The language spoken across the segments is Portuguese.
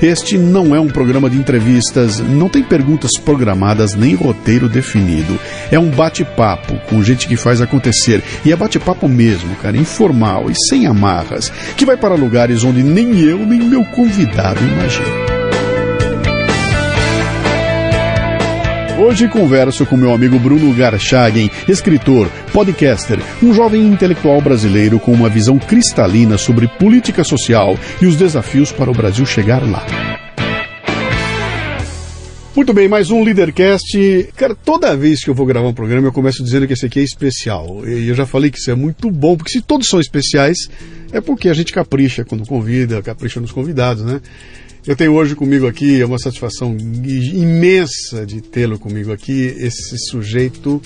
Este não é um programa de entrevistas, não tem perguntas programadas nem roteiro definido. É um bate-papo com gente que faz acontecer. E é bate-papo mesmo, cara, informal e sem amarras, que vai para lugares onde nem eu nem meu convidado imaginam. Hoje converso com meu amigo Bruno Garchagen, escritor, podcaster, um jovem intelectual brasileiro com uma visão cristalina sobre política social e os desafios para o Brasil chegar lá. Muito bem, mais um Leadercast. Cara, toda vez que eu vou gravar um programa, eu começo dizendo que esse aqui é especial. E eu já falei que isso é muito bom, porque se todos são especiais, é porque a gente capricha quando convida, capricha nos convidados, né? Eu tenho hoje comigo aqui, é uma satisfação imensa de tê-lo comigo aqui, esse sujeito.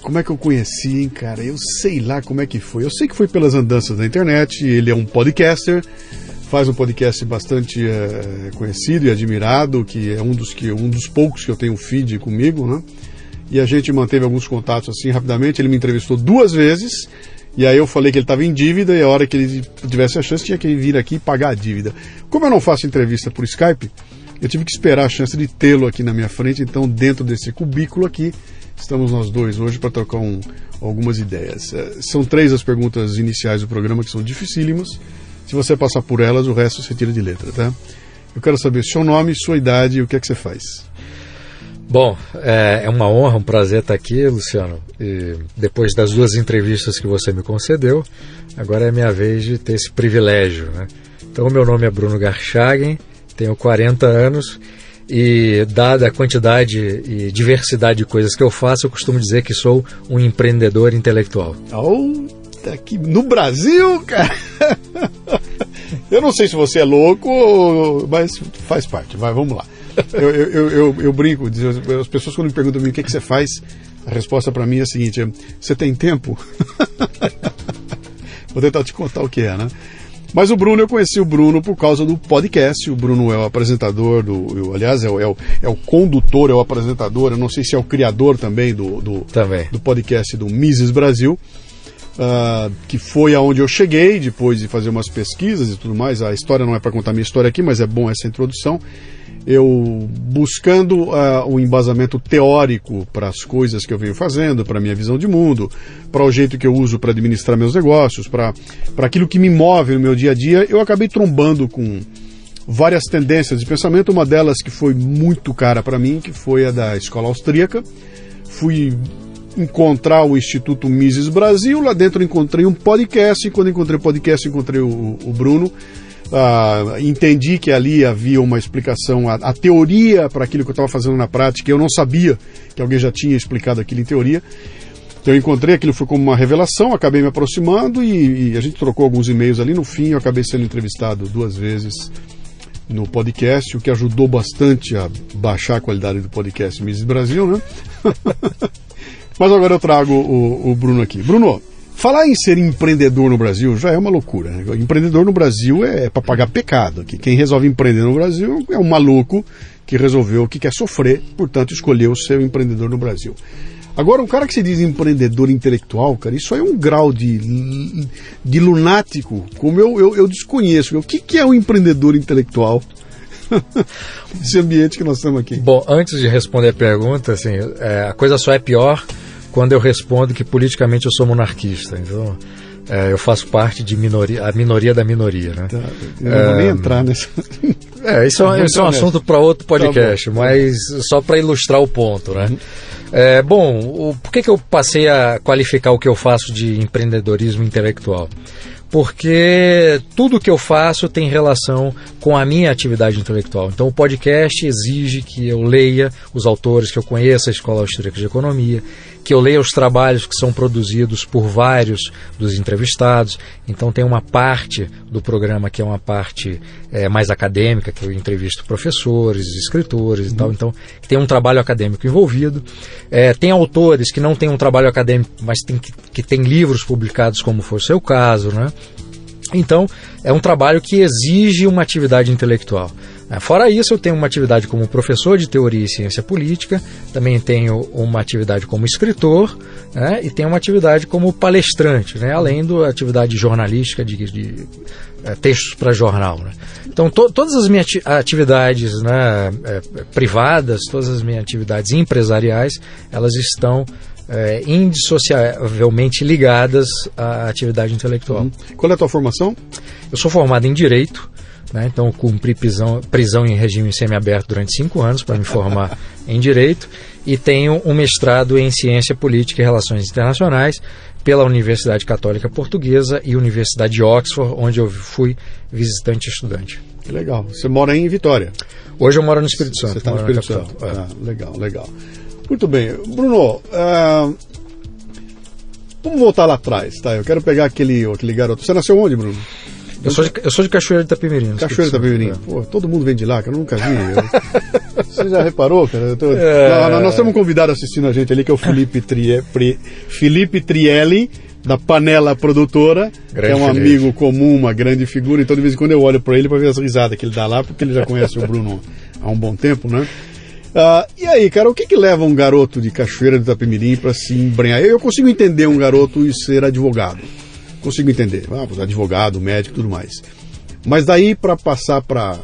Como é que eu conheci, hein, cara? Eu sei lá como é que foi. Eu sei que foi pelas andanças da internet, ele é um podcaster, faz um podcast bastante é, conhecido e admirado, que é um dos, que, um dos poucos que eu tenho feed comigo, né? E a gente manteve alguns contatos assim rapidamente. Ele me entrevistou duas vezes e aí eu falei que ele estava em dívida e a hora que ele tivesse a chance tinha que vir aqui e pagar a dívida. Como eu não faço entrevista por Skype, eu tive que esperar a chance de tê-lo aqui na minha frente, então dentro desse cubículo aqui estamos nós dois hoje para trocar um, algumas ideias. É, são três as perguntas iniciais do programa que são dificílimas. Se você passar por elas, o resto você tira de letra, tá? Eu quero saber seu nome, sua idade e o que é que você faz. Bom, é, é, uma honra, um prazer estar aqui, Luciano. E depois das duas entrevistas que você me concedeu, agora é minha vez de ter esse privilégio. Né? Então, meu nome é Bruno Garchagen, tenho 40 anos e, dada a quantidade e diversidade de coisas que eu faço, eu costumo dizer que sou um empreendedor intelectual. Oh, tá aqui no Brasil, cara! Eu não sei se você é louco, mas faz parte. Vai, vamos lá eu, eu, eu, eu, brinco, as pessoas quando me perguntam o que, que você faz, a resposta para mim é a seguinte: é, você tem tempo? Vou tentar te contar o que é, né? Mas o Bruno, eu conheci o Bruno por causa do podcast. O Bruno é o apresentador do. Aliás, é o, é, o, é o condutor, é o apresentador. Eu não sei se é o criador também do, do, também. do podcast do Mises Brasil. Uh, que foi aonde eu cheguei depois de fazer umas pesquisas e tudo mais. A história não é para contar minha história aqui, mas é bom essa introdução eu buscando uh, o embasamento teórico para as coisas que eu venho fazendo, para a minha visão de mundo, para o jeito que eu uso para administrar meus negócios, para aquilo que me move no meu dia a dia, eu acabei trombando com várias tendências de pensamento, uma delas que foi muito cara para mim, que foi a da escola austríaca. Fui encontrar o Instituto Mises Brasil, lá dentro encontrei um podcast, e quando encontrei o podcast encontrei o, o Bruno, Uh, entendi que ali havia uma explicação, a, a teoria para aquilo que eu estava fazendo na prática, eu não sabia que alguém já tinha explicado aquilo em teoria. Então eu encontrei aquilo, foi como uma revelação, acabei me aproximando e, e a gente trocou alguns e-mails ali. No fim, eu acabei sendo entrevistado duas vezes no podcast, o que ajudou bastante a baixar a qualidade do podcast Mises Brasil, né? Mas agora eu trago o, o Bruno aqui. Bruno, Falar em ser empreendedor no Brasil já é uma loucura. Né? Empreendedor no Brasil é para pagar pecado. Que quem resolve empreender no Brasil é um maluco que resolveu que quer sofrer, portanto escolheu ser um empreendedor no Brasil. Agora, um cara que se diz empreendedor intelectual, cara, isso aí é um grau de, de lunático, como eu, eu, eu desconheço. O que, que é um empreendedor intelectual? Esse ambiente que nós estamos aqui. Bom, antes de responder a pergunta, assim, é, a coisa só é pior quando eu respondo que politicamente eu sou monarquista. Então, é, eu faço parte de minoria, a minoria da minoria, né? Tá, eu não vou nem entrar nessa. É, isso, é, isso é um assunto para outro tá podcast, tá mas só para ilustrar o ponto, né? Uhum. É, bom, o, por que, que eu passei a qualificar o que eu faço de empreendedorismo intelectual? porque tudo que eu faço tem relação com a minha atividade intelectual. Então, o podcast exige que eu leia os autores que eu conheço, a Escola Austríaca de Economia, que eu leia os trabalhos que são produzidos por vários dos entrevistados. Então tem uma parte do programa que é uma parte é, mais acadêmica, que eu entrevisto professores, escritores uhum. e tal. Uhum. Então tem um trabalho acadêmico envolvido. É, tem autores que não têm um trabalho acadêmico, mas tem, que, que tem livros publicados, como foi o seu caso, né? Então, é um trabalho que exige uma atividade intelectual. É, fora isso, eu tenho uma atividade como professor de teoria e ciência política, também tenho uma atividade como escritor né, e tenho uma atividade como palestrante, né, além da atividade jornalística de, de, é, textos para jornal. Né. Então, to, todas as minhas atividades né, é, privadas, todas as minhas atividades empresariais, elas estão é, indissociavelmente ligadas à atividade intelectual. Uhum. Qual é a tua formação? Eu sou formado em Direito, né, então cumpri prisão, prisão em regime semiaberto durante cinco anos para me formar em Direito e tenho um mestrado em Ciência Política e Relações Internacionais pela Universidade Católica Portuguesa e Universidade de Oxford, onde eu fui visitante estudante. Que legal. Você mora em Vitória? Hoje eu moro no Espírito Santo. Você está no Espírito Santo. Ah, legal, legal. Muito bem. Bruno, uh, vamos voltar lá atrás, tá? Eu quero pegar aquele, aquele garoto. Você nasceu onde, Bruno? Eu sou, de, eu sou de Cachoeira de Itapemirim. Cachoeira de Itapemirim. É. Pô, todo mundo vem de lá, que eu nunca vi. Eu... Você já reparou, cara? Tô... É... Nós, nós, temos um convidado assistindo a gente ali, que é o Felipe, Trie... Felipe Trielli, da Panela Produtora, grande que é um Felipe. amigo comum, uma grande figura. Então, de vez em quando eu olho para ele para ver as risadas que ele dá lá, porque ele já conhece o Bruno há um bom tempo, né? Uh, e aí, cara, o que, que leva um garoto de Cachoeira de Itapemirim para se embrenhar? Eu consigo entender um garoto e ser advogado. Consigo entender. Ah, advogado, médico tudo mais. Mas daí para passar para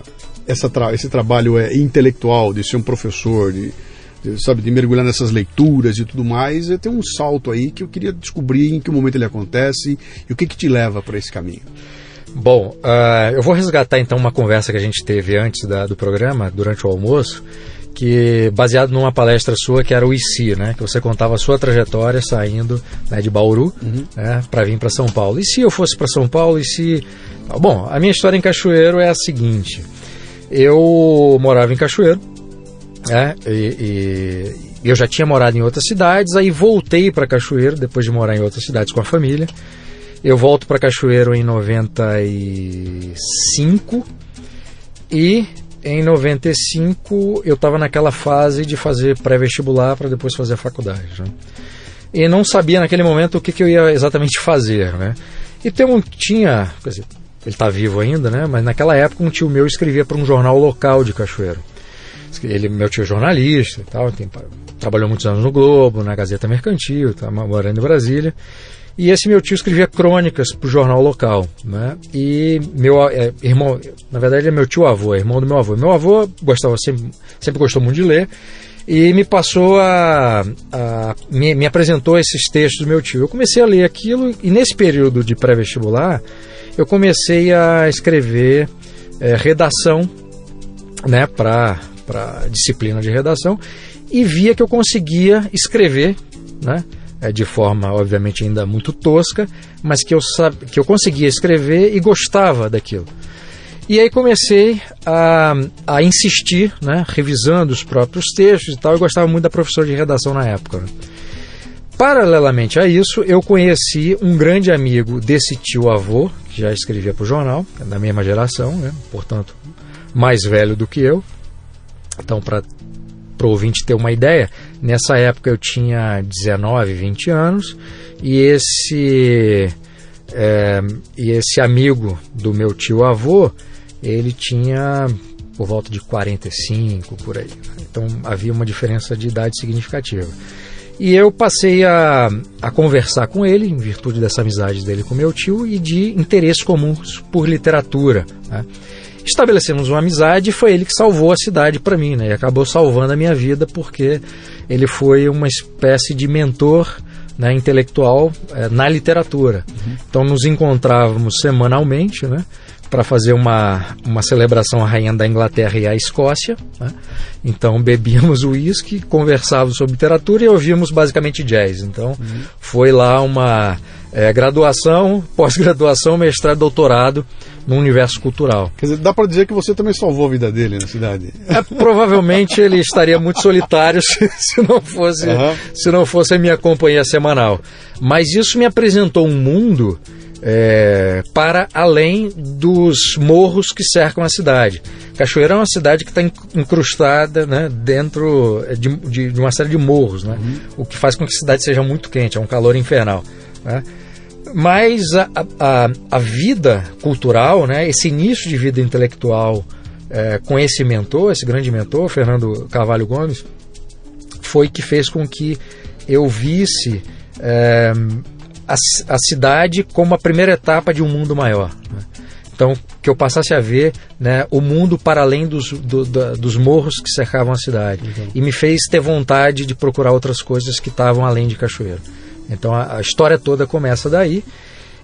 tra esse trabalho é, intelectual, de ser um professor, de, de, sabe, de mergulhar nessas leituras e tudo mais, tem um salto aí que eu queria descobrir em que momento ele acontece e o que, que te leva para esse caminho. Bom, uh, eu vou resgatar então uma conversa que a gente teve antes da, do programa, durante o almoço, que baseado numa palestra sua que era o IC, né? Que você contava a sua trajetória saindo né, de Bauru uhum. né, para vir para São Paulo. E se eu fosse para São Paulo? E se bom, a minha história em Cachoeiro é a seguinte: eu morava em Cachoeiro, né? E, e eu já tinha morado em outras cidades, aí voltei para Cachoeiro depois de morar em outras cidades com a família. Eu volto para Cachoeiro em 95 e em 95 eu estava naquela fase de fazer pré-vestibular para depois fazer a faculdade. Né? E não sabia naquele momento o que, que eu ia exatamente fazer. Né? E tem um, tinha, quer dizer, ele está vivo ainda, né? mas naquela época um tio meu escrevia para um jornal local de Cachoeiro. Ele, meu tio é jornalista e tal, tem, trabalhou muitos anos no Globo, na Gazeta Mercantil, está morando em Brasília. E esse meu tio escrevia crônicas para o jornal local, né? E meu é, irmão, na verdade ele é meu tio avô, é irmão do meu avô. Meu avô gostava sempre, sempre gostou muito de ler e me passou a, a me, me, apresentou esses textos do meu tio. Eu comecei a ler aquilo e nesse período de pré-vestibular eu comecei a escrever é, redação, né? Para para disciplina de redação e via que eu conseguia escrever, né? É, de forma, obviamente, ainda muito tosca, mas que eu, que eu conseguia escrever e gostava daquilo. E aí comecei a, a insistir, né, revisando os próprios textos e tal, eu gostava muito da professora de redação na época. Paralelamente a isso, eu conheci um grande amigo desse tio-avô, que já escrevia para o jornal, da mesma geração, né, portanto, mais velho do que eu. Então, para para o ouvinte ter uma ideia, nessa época eu tinha 19, 20 anos e esse, é, e esse amigo do meu tio avô, ele tinha por volta de 45 por aí. Então havia uma diferença de idade significativa. E eu passei a, a conversar com ele, em virtude dessa amizade dele com meu tio, e de interesses comuns por literatura. Né? Estabelecemos uma amizade e foi ele que salvou a cidade para mim, né? E acabou salvando a minha vida porque ele foi uma espécie de mentor né, intelectual é, na literatura. Uhum. Então nos encontrávamos semanalmente, né? Para fazer uma, uma celebração à rainha da Inglaterra e à Escócia. Né? Então bebíamos uísque, conversávamos sobre literatura e ouvíamos basicamente jazz. Então uhum. foi lá uma é, graduação, pós-graduação, mestrado, doutorado no universo cultural. Quer dizer, dá para dizer que você também salvou a vida dele na cidade. É, provavelmente ele estaria muito solitário se, se não fosse uhum. se não fosse a minha companhia semanal. Mas isso me apresentou um mundo é, para além dos morros que cercam a cidade. Cachoeira é uma cidade que está incrustada né, dentro de, de, de, uma série de morros, né, uhum. o que faz com que a cidade seja muito quente, é um calor infernal. Né. Mas a, a, a, vida cultural, né, esse início de vida intelectual é, com esse mentor, esse grande mentor, Fernando Carvalho Gomes, foi que fez com que eu visse é, a, a, cidade como a primeira etapa de um mundo maior. Né? Então, que eu passasse a ver né, o mundo para além dos, do, da, dos morros que cercavam a cidade. Uhum. E me fez ter vontade de procurar outras coisas que estavam além de Cachoeiro. Então, a, a história toda começa daí.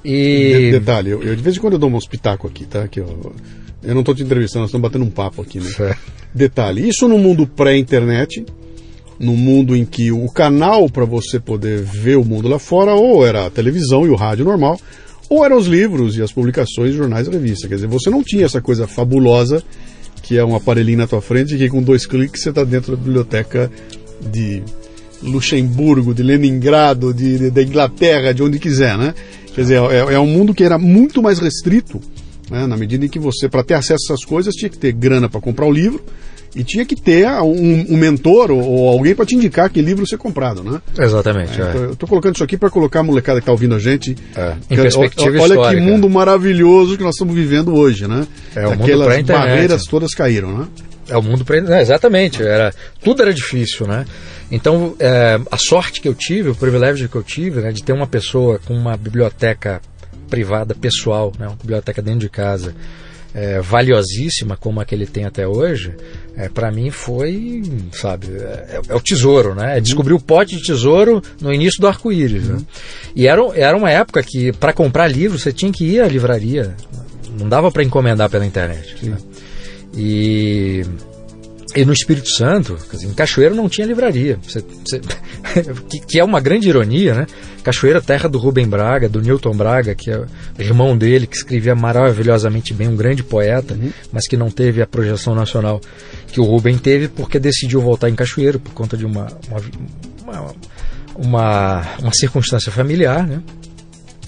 E... De, detalhe, eu, eu, de vez em quando eu dou um espetáculo aqui, tá? Que eu, eu não estou te entrevistando, nós estamos batendo um papo aqui, né? Detalhe, isso no mundo pré-internet, no mundo em que o canal para você poder ver o mundo lá fora ou era a televisão e o rádio normal, ou eram os livros e as publicações, jornais e revistas. Quer dizer, você não tinha essa coisa fabulosa que é um aparelhinho na tua frente e que com dois cliques você está dentro da biblioteca de Luxemburgo, de Leningrado, de, de, da Inglaterra, de onde quiser, né? Quer dizer, é, é um mundo que era muito mais restrito, né? na medida em que você, para ter acesso a essas coisas, tinha que ter grana para comprar o livro, e tinha que ter um, um mentor ou, ou alguém para te indicar que livro ser comprado, né? Exatamente. É, é. Eu estou colocando isso aqui para colocar a molecada que está ouvindo a gente. É. Em perspectiva olha histórica. que mundo maravilhoso que nós estamos vivendo hoje, né? É, o Aquelas mundo barreiras todas caíram, né? É o mundo para é, exatamente. Era tudo era difícil, né? Então é, a sorte que eu tive, o privilégio que eu tive, né, de ter uma pessoa com uma biblioteca privada pessoal, né, uma biblioteca dentro de casa é, valiosíssima como a que ele tem até hoje, é, para mim foi, sabe, é, é, o tesouro, né? É descobrir o pote de tesouro no início do arco-íris. Né? E era, era uma época que, para comprar livro, você tinha que ir à livraria, não dava para encomendar pela internet. Né? E e no Espírito Santo, dizer, em Cachoeira não tinha livraria, você, você, que, que, é uma grande ironia, né? Cachoeira, terra do Rubem Braga, do Newton Braga, que é irmão dele, que escrevia maravilhosamente bem, um grande poeta, uhum. mas que não teve a projeção nacional que o Rubem teve, porque decidiu voltar em Cachoeira por conta de uma, uma, uma, uma circunstância familiar, né?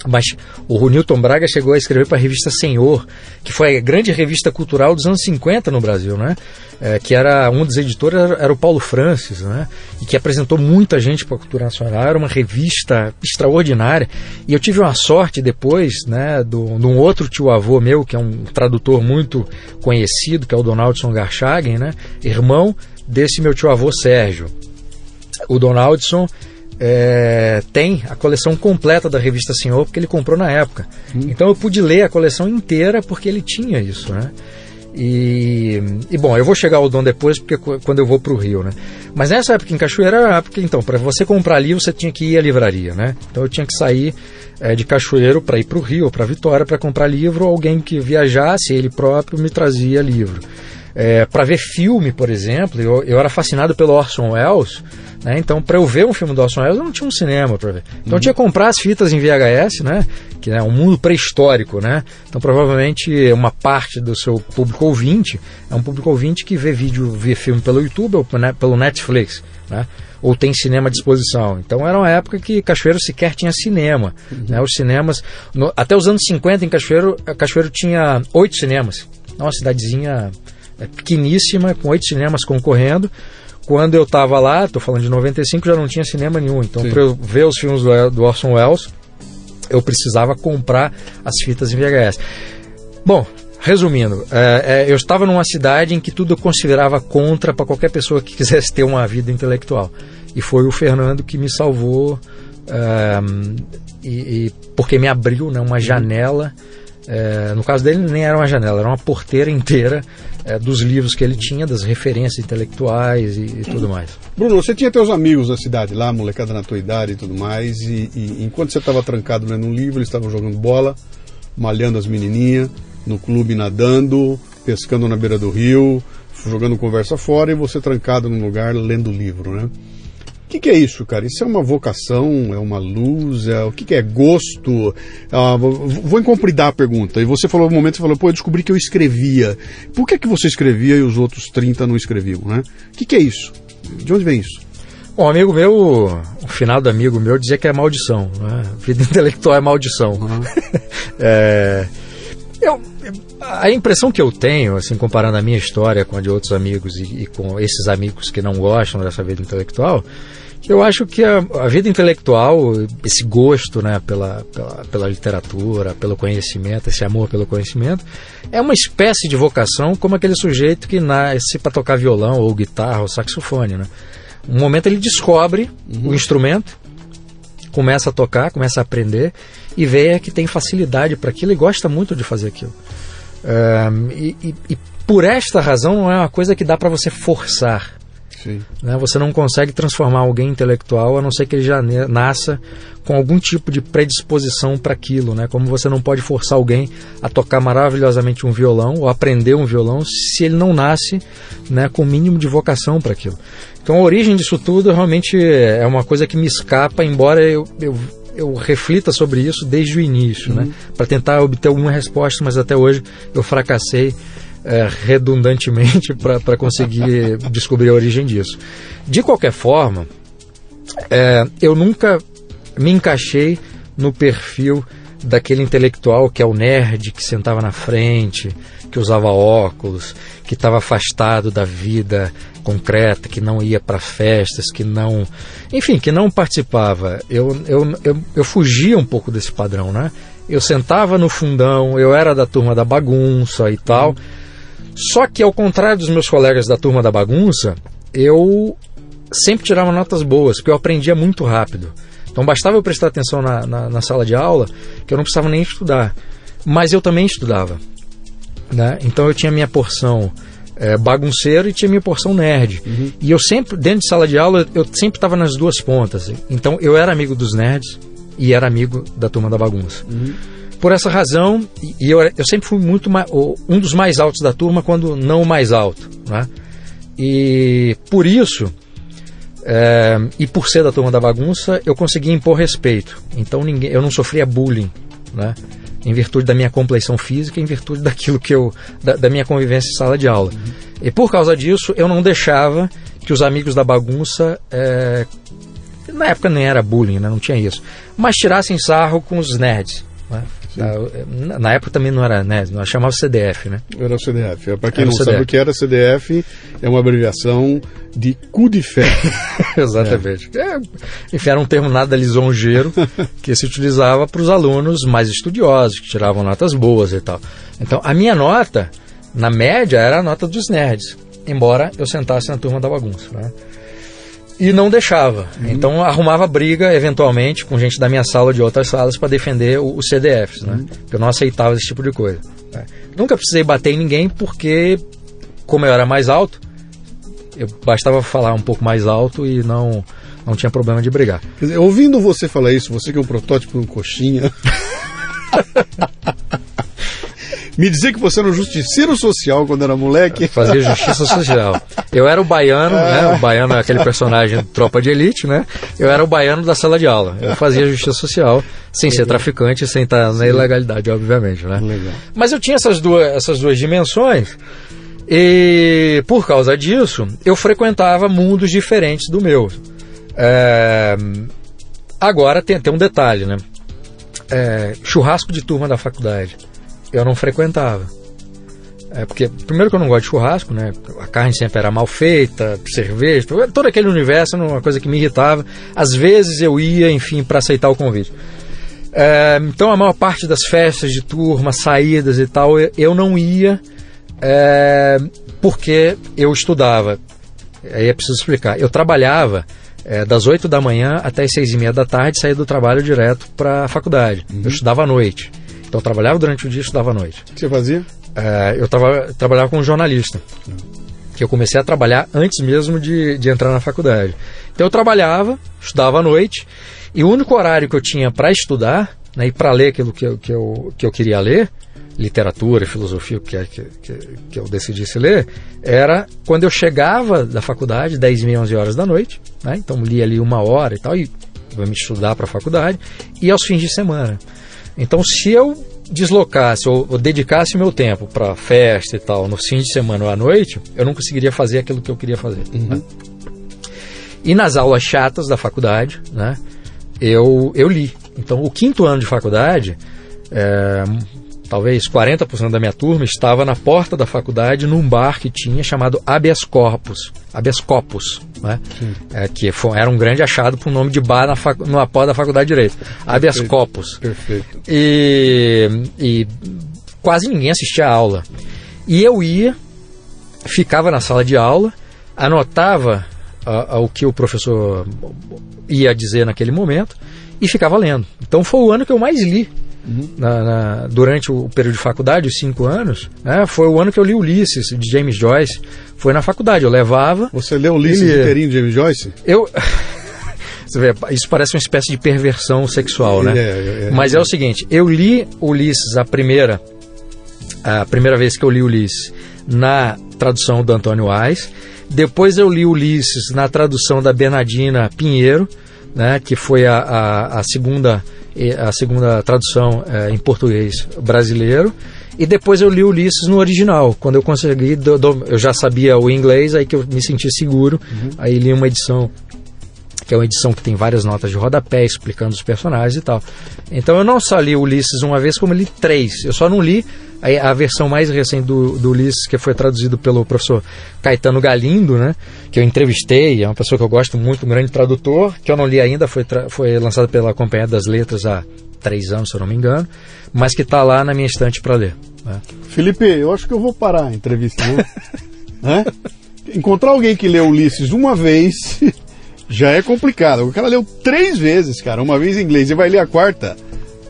Mas o Newton Braga chegou a escrever para a revista Senhor, que foi a grande revista cultural dos anos 50 no Brasil, né? É, que era um dos editores era, era, o Paulo Francis, né? E que apresentou muita gente para a cultura nacional. Era uma revista extraordinária. E eu tive uma sorte depois, né, do, de um outro tio avô meu, que é um tradutor muito conhecido, que é o Donaldson Garchagen, né? Irmão desse meu tio avô Sérgio. O Donaldson é, tem a coleção completa da revista Senhor, porque ele comprou na época. Hum. Então eu pude ler a coleção inteira porque ele tinha isso, né? E, e, bom, eu vou chegar ao Dom depois, porque quando eu vou para o Rio, né? Mas nessa época em Cachoeira era época, então, para você comprar livro, você tinha que ir à livraria, né? Então eu tinha que sair é, de Cachoeiro para ir para o Rio, para Vitória, para comprar livro. Alguém que viajasse, ele próprio, me trazia livro. É, para ver filme, por exemplo, eu, eu era fascinado pelo Orson Welles, né? Então, para eu ver um filme do Orson Welles, eu não tinha um cinema para ver. Então, uhum. eu tinha que comprar as fitas em VHS, né? Que é um mundo pré-histórico, né? Então, provavelmente, uma parte do seu público ouvinte é um público ouvinte que vê vídeo, vê filme pelo YouTube ou né, pelo Netflix, né? ou tem cinema à disposição. Então era uma época que Cachoeiro sequer tinha cinema. Uhum. Né? Os cinemas. No, até os anos 50 em Cachoeiro, Cachoeiro tinha oito cinemas. Uma cidadezinha é pequeníssima, com oito cinemas concorrendo. Quando eu estava lá, estou falando de 95, já não tinha cinema nenhum. Então, para eu ver os filmes do, do Orson Welles, eu precisava comprar as fitas em VHS. Bom, resumindo, é, é, eu estava numa cidade em que tudo eu considerava contra para qualquer pessoa que quisesse ter uma vida intelectual. E foi o Fernando que me salvou, é, e, e, porque me abriu né, uma janela é, no caso dele, nem era uma janela, era uma porteira inteira é, dos livros que ele tinha, das referências intelectuais e, e, tudo mais. Bruno, você tinha teus amigos da cidade lá, molecada na tua idade e tudo mais, e, e enquanto você estava trancado lendo um livro, eles estavam jogando bola, malhando as menininhas, no clube nadando, pescando na beira do rio, jogando conversa fora, e você trancado num lugar lendo livro, né? O que, que, é isso, cara? Isso é uma vocação, é uma luz, é o que, que é gosto? Ah, vou incompridar a pergunta. E você falou um momento, você falou, pô, eu descobri que eu escrevia. Por que, que você escrevia e os outros 30 não escreviam, né? O que, que é isso? De onde vem isso? Um amigo meu, um finado amigo meu, dizia que é maldição. Né? Vida intelectual é maldição. Uhum. é, eu, a impressão que eu tenho, assim, comparando a minha história com a de outros amigos e, e com esses amigos que não gostam dessa vida intelectual, eu acho que a, a, vida intelectual, esse gosto né, pela, pela, pela, literatura, pelo conhecimento, esse amor pelo conhecimento, é uma espécie de vocação como aquele sujeito que nasce para tocar violão ou guitarra ou saxofone. Né? Um momento ele descobre uhum. o instrumento, começa a tocar, começa a aprender e vê que tem facilidade para aquilo e gosta muito de fazer aquilo. Um, e, e, e por esta razão não é uma coisa que dá para você forçar. Né? Você não consegue transformar alguém intelectual a não ser que ele já nasça com algum tipo de predisposição para aquilo. Né? Como você não pode forçar alguém a tocar maravilhosamente um violão ou aprender um violão se ele não nasce né, com o mínimo de vocação para aquilo. Então a origem disso tudo realmente é uma coisa que me escapa, embora eu, eu eu reflita sobre isso desde o início, né? uhum. né? Para tentar obter alguma resposta, mas até hoje eu fracassei é, redundantemente para conseguir descobrir a origem disso. De qualquer forma, é, eu nunca me encaixei no perfil daquele intelectual que é o nerd que sentava na frente, que usava óculos, que estava afastado da vida concreta, que não ia para festas, que não. Enfim, que não participava. Eu, eu, eu, eu fugia um pouco desse padrão, né? Eu sentava no fundão, eu era da turma da bagunça e tal. Só que, ao contrário dos meus colegas da turma da bagunça, eu sempre tirava notas boas, porque eu aprendia muito rápido. Então bastava eu prestar atenção na, na, na sala de aula, que eu não precisava nem estudar. Mas eu também estudava. Né? Então eu tinha minha porção é, bagunceiro e tinha minha porção nerd. Uhum. E eu sempre, dentro de sala de aula, eu sempre estava nas duas pontas. Então eu era amigo dos nerds e era amigo da turma da bagunça. Uhum. Por essa razão, e eu, eu sempre fui muito um dos mais altos da turma, quando não o mais alto. Né? E por isso, é, e por ser da turma da bagunça, eu conseguia impor respeito. Então ninguém, eu não sofria bullying, né? em virtude da minha compleição física, em virtude daquilo que eu, da, da minha convivência em sala de aula. Uhum. E por causa disso, eu não deixava que os amigos da bagunça é, na época nem era bullying, né? não tinha isso. Mas tirassem sarro com os nerds. Né? Na, na, época também não era, né? Nós chamava CDF, né? Era o CDF. É, Para quem era não sabe o que era CDF, é uma abreviação de cu de fé. Exatamente. É. É, enfim, era um termo nada lisonjeiro que se utilizava para os alunos mais estudiosos, que tiravam notas boas e tal. Então, a minha nota, na média, era a nota dos nerds, embora eu sentasse na turma da bagunça, né? E não deixava. Uhum. Então arrumava briga, eventualmente, com gente da minha sala ou de outras salas para defender os CDFs, né? Uhum. Eu não aceitava esse tipo de coisa. Né? Nunca precisei bater em ninguém porque, como eu era mais alto, eu bastava falar um pouco mais alto e não não tinha problema de brigar. Dizer, ouvindo você falar isso, você que é um protótipo de um coxinha. Me dizer que você era um justiceiro social quando era moleque. Fazia justiça social. Eu era o baiano, é. né? O baiano é aquele personagem tropa de elite, né? Eu era o baiano da sala de aula. Eu fazia justiça social, sem Legal. ser traficante, sem estar na ilegalidade, obviamente, né? Legal. Mas eu tinha essas duas, essas duas dimensões. E por causa disso, eu frequentava mundos diferentes do meu. É... Agora tem, tem um detalhe, né? É... churrasco de turma da faculdade eu não frequentava. É porque, primeiro que eu não gosto de churrasco, né? A carne sempre era mal feita, cerveja, todo aquele universo era uma coisa que me irritava. Às vezes eu ia, enfim, para aceitar o convite. É, então a maior parte das festas de turma, saídas e tal, eu, não ia é, porque eu estudava. Aí é preciso explicar. Eu trabalhava é, das 8 da manhã até as 6 e meia da tarde, saía do trabalho direto para a faculdade. Uhum. Eu estudava à noite. Então eu trabalhava durante o dia e estudava à noite. O que você fazia? É, eu tava, trabalhava como jornalista. Que eu comecei a trabalhar antes mesmo de, de entrar na faculdade. Então eu trabalhava, estudava à noite, e o único horário que eu tinha para estudar né, e para ler aquilo que eu, que, eu, que eu queria ler literatura filosofia que, que, que, eu decidisse ler, era quando eu chegava da faculdade, 10 e meia, 11 horas da noite, né? então lia ali uma hora e tal, e ia me estudar para a faculdade, e aos fins de semana. Então, se eu deslocasse ou, ou dedicasse meu tempo para festa e tal, no fim de semana ou à noite, eu não conseguiria fazer aquilo que eu queria fazer. Uhum. Né? E nas aulas chatas da faculdade, né, eu, eu li. Então, o quinto ano de faculdade, é, talvez 40% da minha turma estava na porta da faculdade num bar que tinha chamado Habeas Corpus, Habeas Corpus, né? É, que foi, era um grande achado para o nome de bar na, fac, na porta da faculdade de Direito, Habeas Corpus. Perfeito. E, e quase ninguém assistia a aula. E eu ia, ficava na sala de aula, anotava uh, uh, o que o professor ia dizer naquele momento e ficava lendo. Então foi o ano que eu mais li Uhum. Na, na, durante o período de faculdade, os cinco anos, né, foi o ano que eu li Ulisses, de James Joyce. Foi na faculdade, eu levava. Você leu Ulisses ele... inteirinho de James Joyce? Eu. Vê, isso parece uma espécie de perversão sexual, né? É, é, é, Mas é o seguinte, eu li Ulisses a primeira, a primeira vez que eu li Ulisses na tradução do Antônio Ais. Depois eu li Ulisses na tradução da Bernardina Pinheiro, né, que foi a, a, a segunda a segunda tradução é, em português brasileiro. E depois eu li Ulisses no original. Quando eu consegui, do, do, eu já sabia o inglês, aí que eu me senti seguro. Uhum. Aí li uma edição que é uma edição que tem várias notas de rodapé explicando os personagens e tal. Então eu não só li Ulisses uma vez, como li três. Eu só não li a, a versão mais recente do, do, Ulisses, que foi traduzido pelo professor Caetano Galindo, né? Que eu entrevistei, é uma pessoa que eu gosto muito, um grande tradutor, que eu não li ainda, foi, foi lançado pela Companhia das Letras há três anos, se eu não me engano, mas que está lá na minha estante para ler. Né? Felipe, eu acho que eu vou parar a entrevista. né? Encontrar alguém que leu Ulisses uma vez já é complicado. O cara leu três vezes, cara. Uma vez em inglês e vai ler a quarta.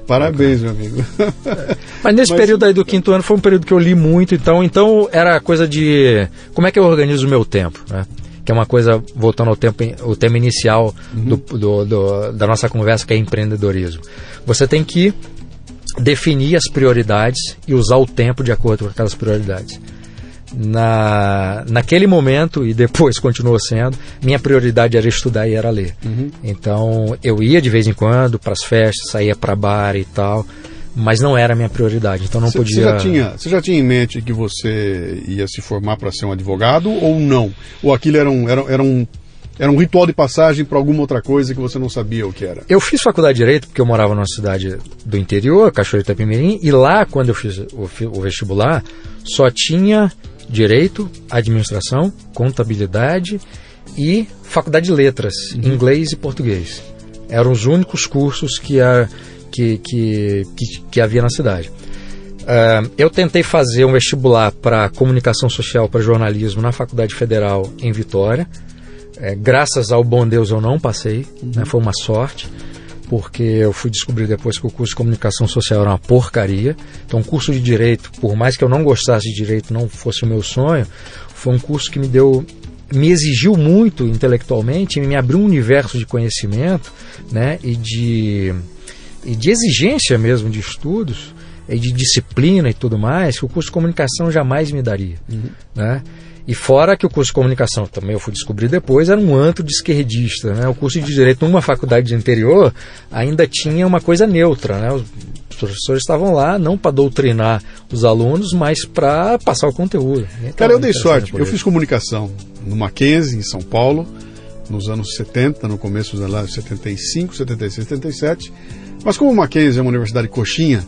Parabéns, meu amigo. Mas nesse Mas, período aí do quinto ano foi um período que eu li muito, então, então era coisa de como é que eu organizo o meu tempo, né? Que é uma coisa, voltando ao tempo, o tema inicial uhum. do, do, do, da nossa conversa, que é empreendedorismo. Você tem que definir as prioridades e usar o tempo de acordo com aquelas prioridades na, naquele momento, e depois continuou sendo, minha prioridade era estudar e era ler. Uhum. Então eu ia de vez em quando para as festas, saía para bar e tal, mas não era a minha prioridade. Então não cê, podia. Você já, tinha, você já tinha em mente que você ia se formar para ser um advogado ou não? Ou aquilo era um, era, era um era um ritual de passagem para alguma outra coisa que você não sabia o que era? Eu fiz faculdade de Direito porque eu morava numa cidade do interior, Cachoeiro Itapemirim, e lá, quando eu fiz o, o vestibular, só tinha Direito, Administração, Contabilidade e Faculdade de Letras, uhum. Inglês e Português. Eram os únicos cursos que, a, que, que, que, que havia na cidade. Uh, eu tentei fazer um vestibular para comunicação social, para jornalismo na Faculdade Federal em Vitória. É, graças ao bom Deus eu não passei, uhum. né, foi uma sorte porque eu fui descobrir depois que o curso de comunicação social era uma porcaria. Então, o curso de direito, por mais que eu não gostasse de direito, não fosse o meu sonho, foi um curso que me deu me exigiu muito intelectualmente, me abriu um universo de conhecimento, né, e de e de exigência mesmo de estudos, e de disciplina e tudo mais, que o curso de comunicação jamais me daria, uhum. né? E fora que o curso de comunicação, também eu fui descobrir depois, era um antro de esquerdista. Né? O curso de direito numa faculdade de interior ainda tinha uma coisa neutra. Né? Os professores estavam lá não para doutrinar os alunos, mas para passar o conteúdo. Então, Cara, eu dei sorte. Eu fiz comunicação no Mackenzie, em São Paulo, nos anos 70, no começo dos anos 75, 76, 77. Mas como o Mackenzie é uma universidade coxinha,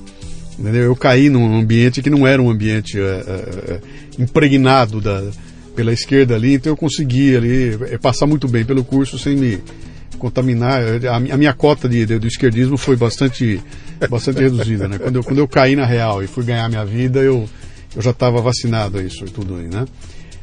entendeu? eu caí num ambiente que não era um ambiente é, é, impregnado da pela esquerda ali, então eu consegui ali eh, passar muito bem pelo curso sem me contaminar. A, minha cota de, de, do esquerdismo foi bastante, bastante reduzida, né? Quando eu, quando eu caí na real e fui ganhar minha vida, eu, eu já estava vacinado a isso e tudo aí, né?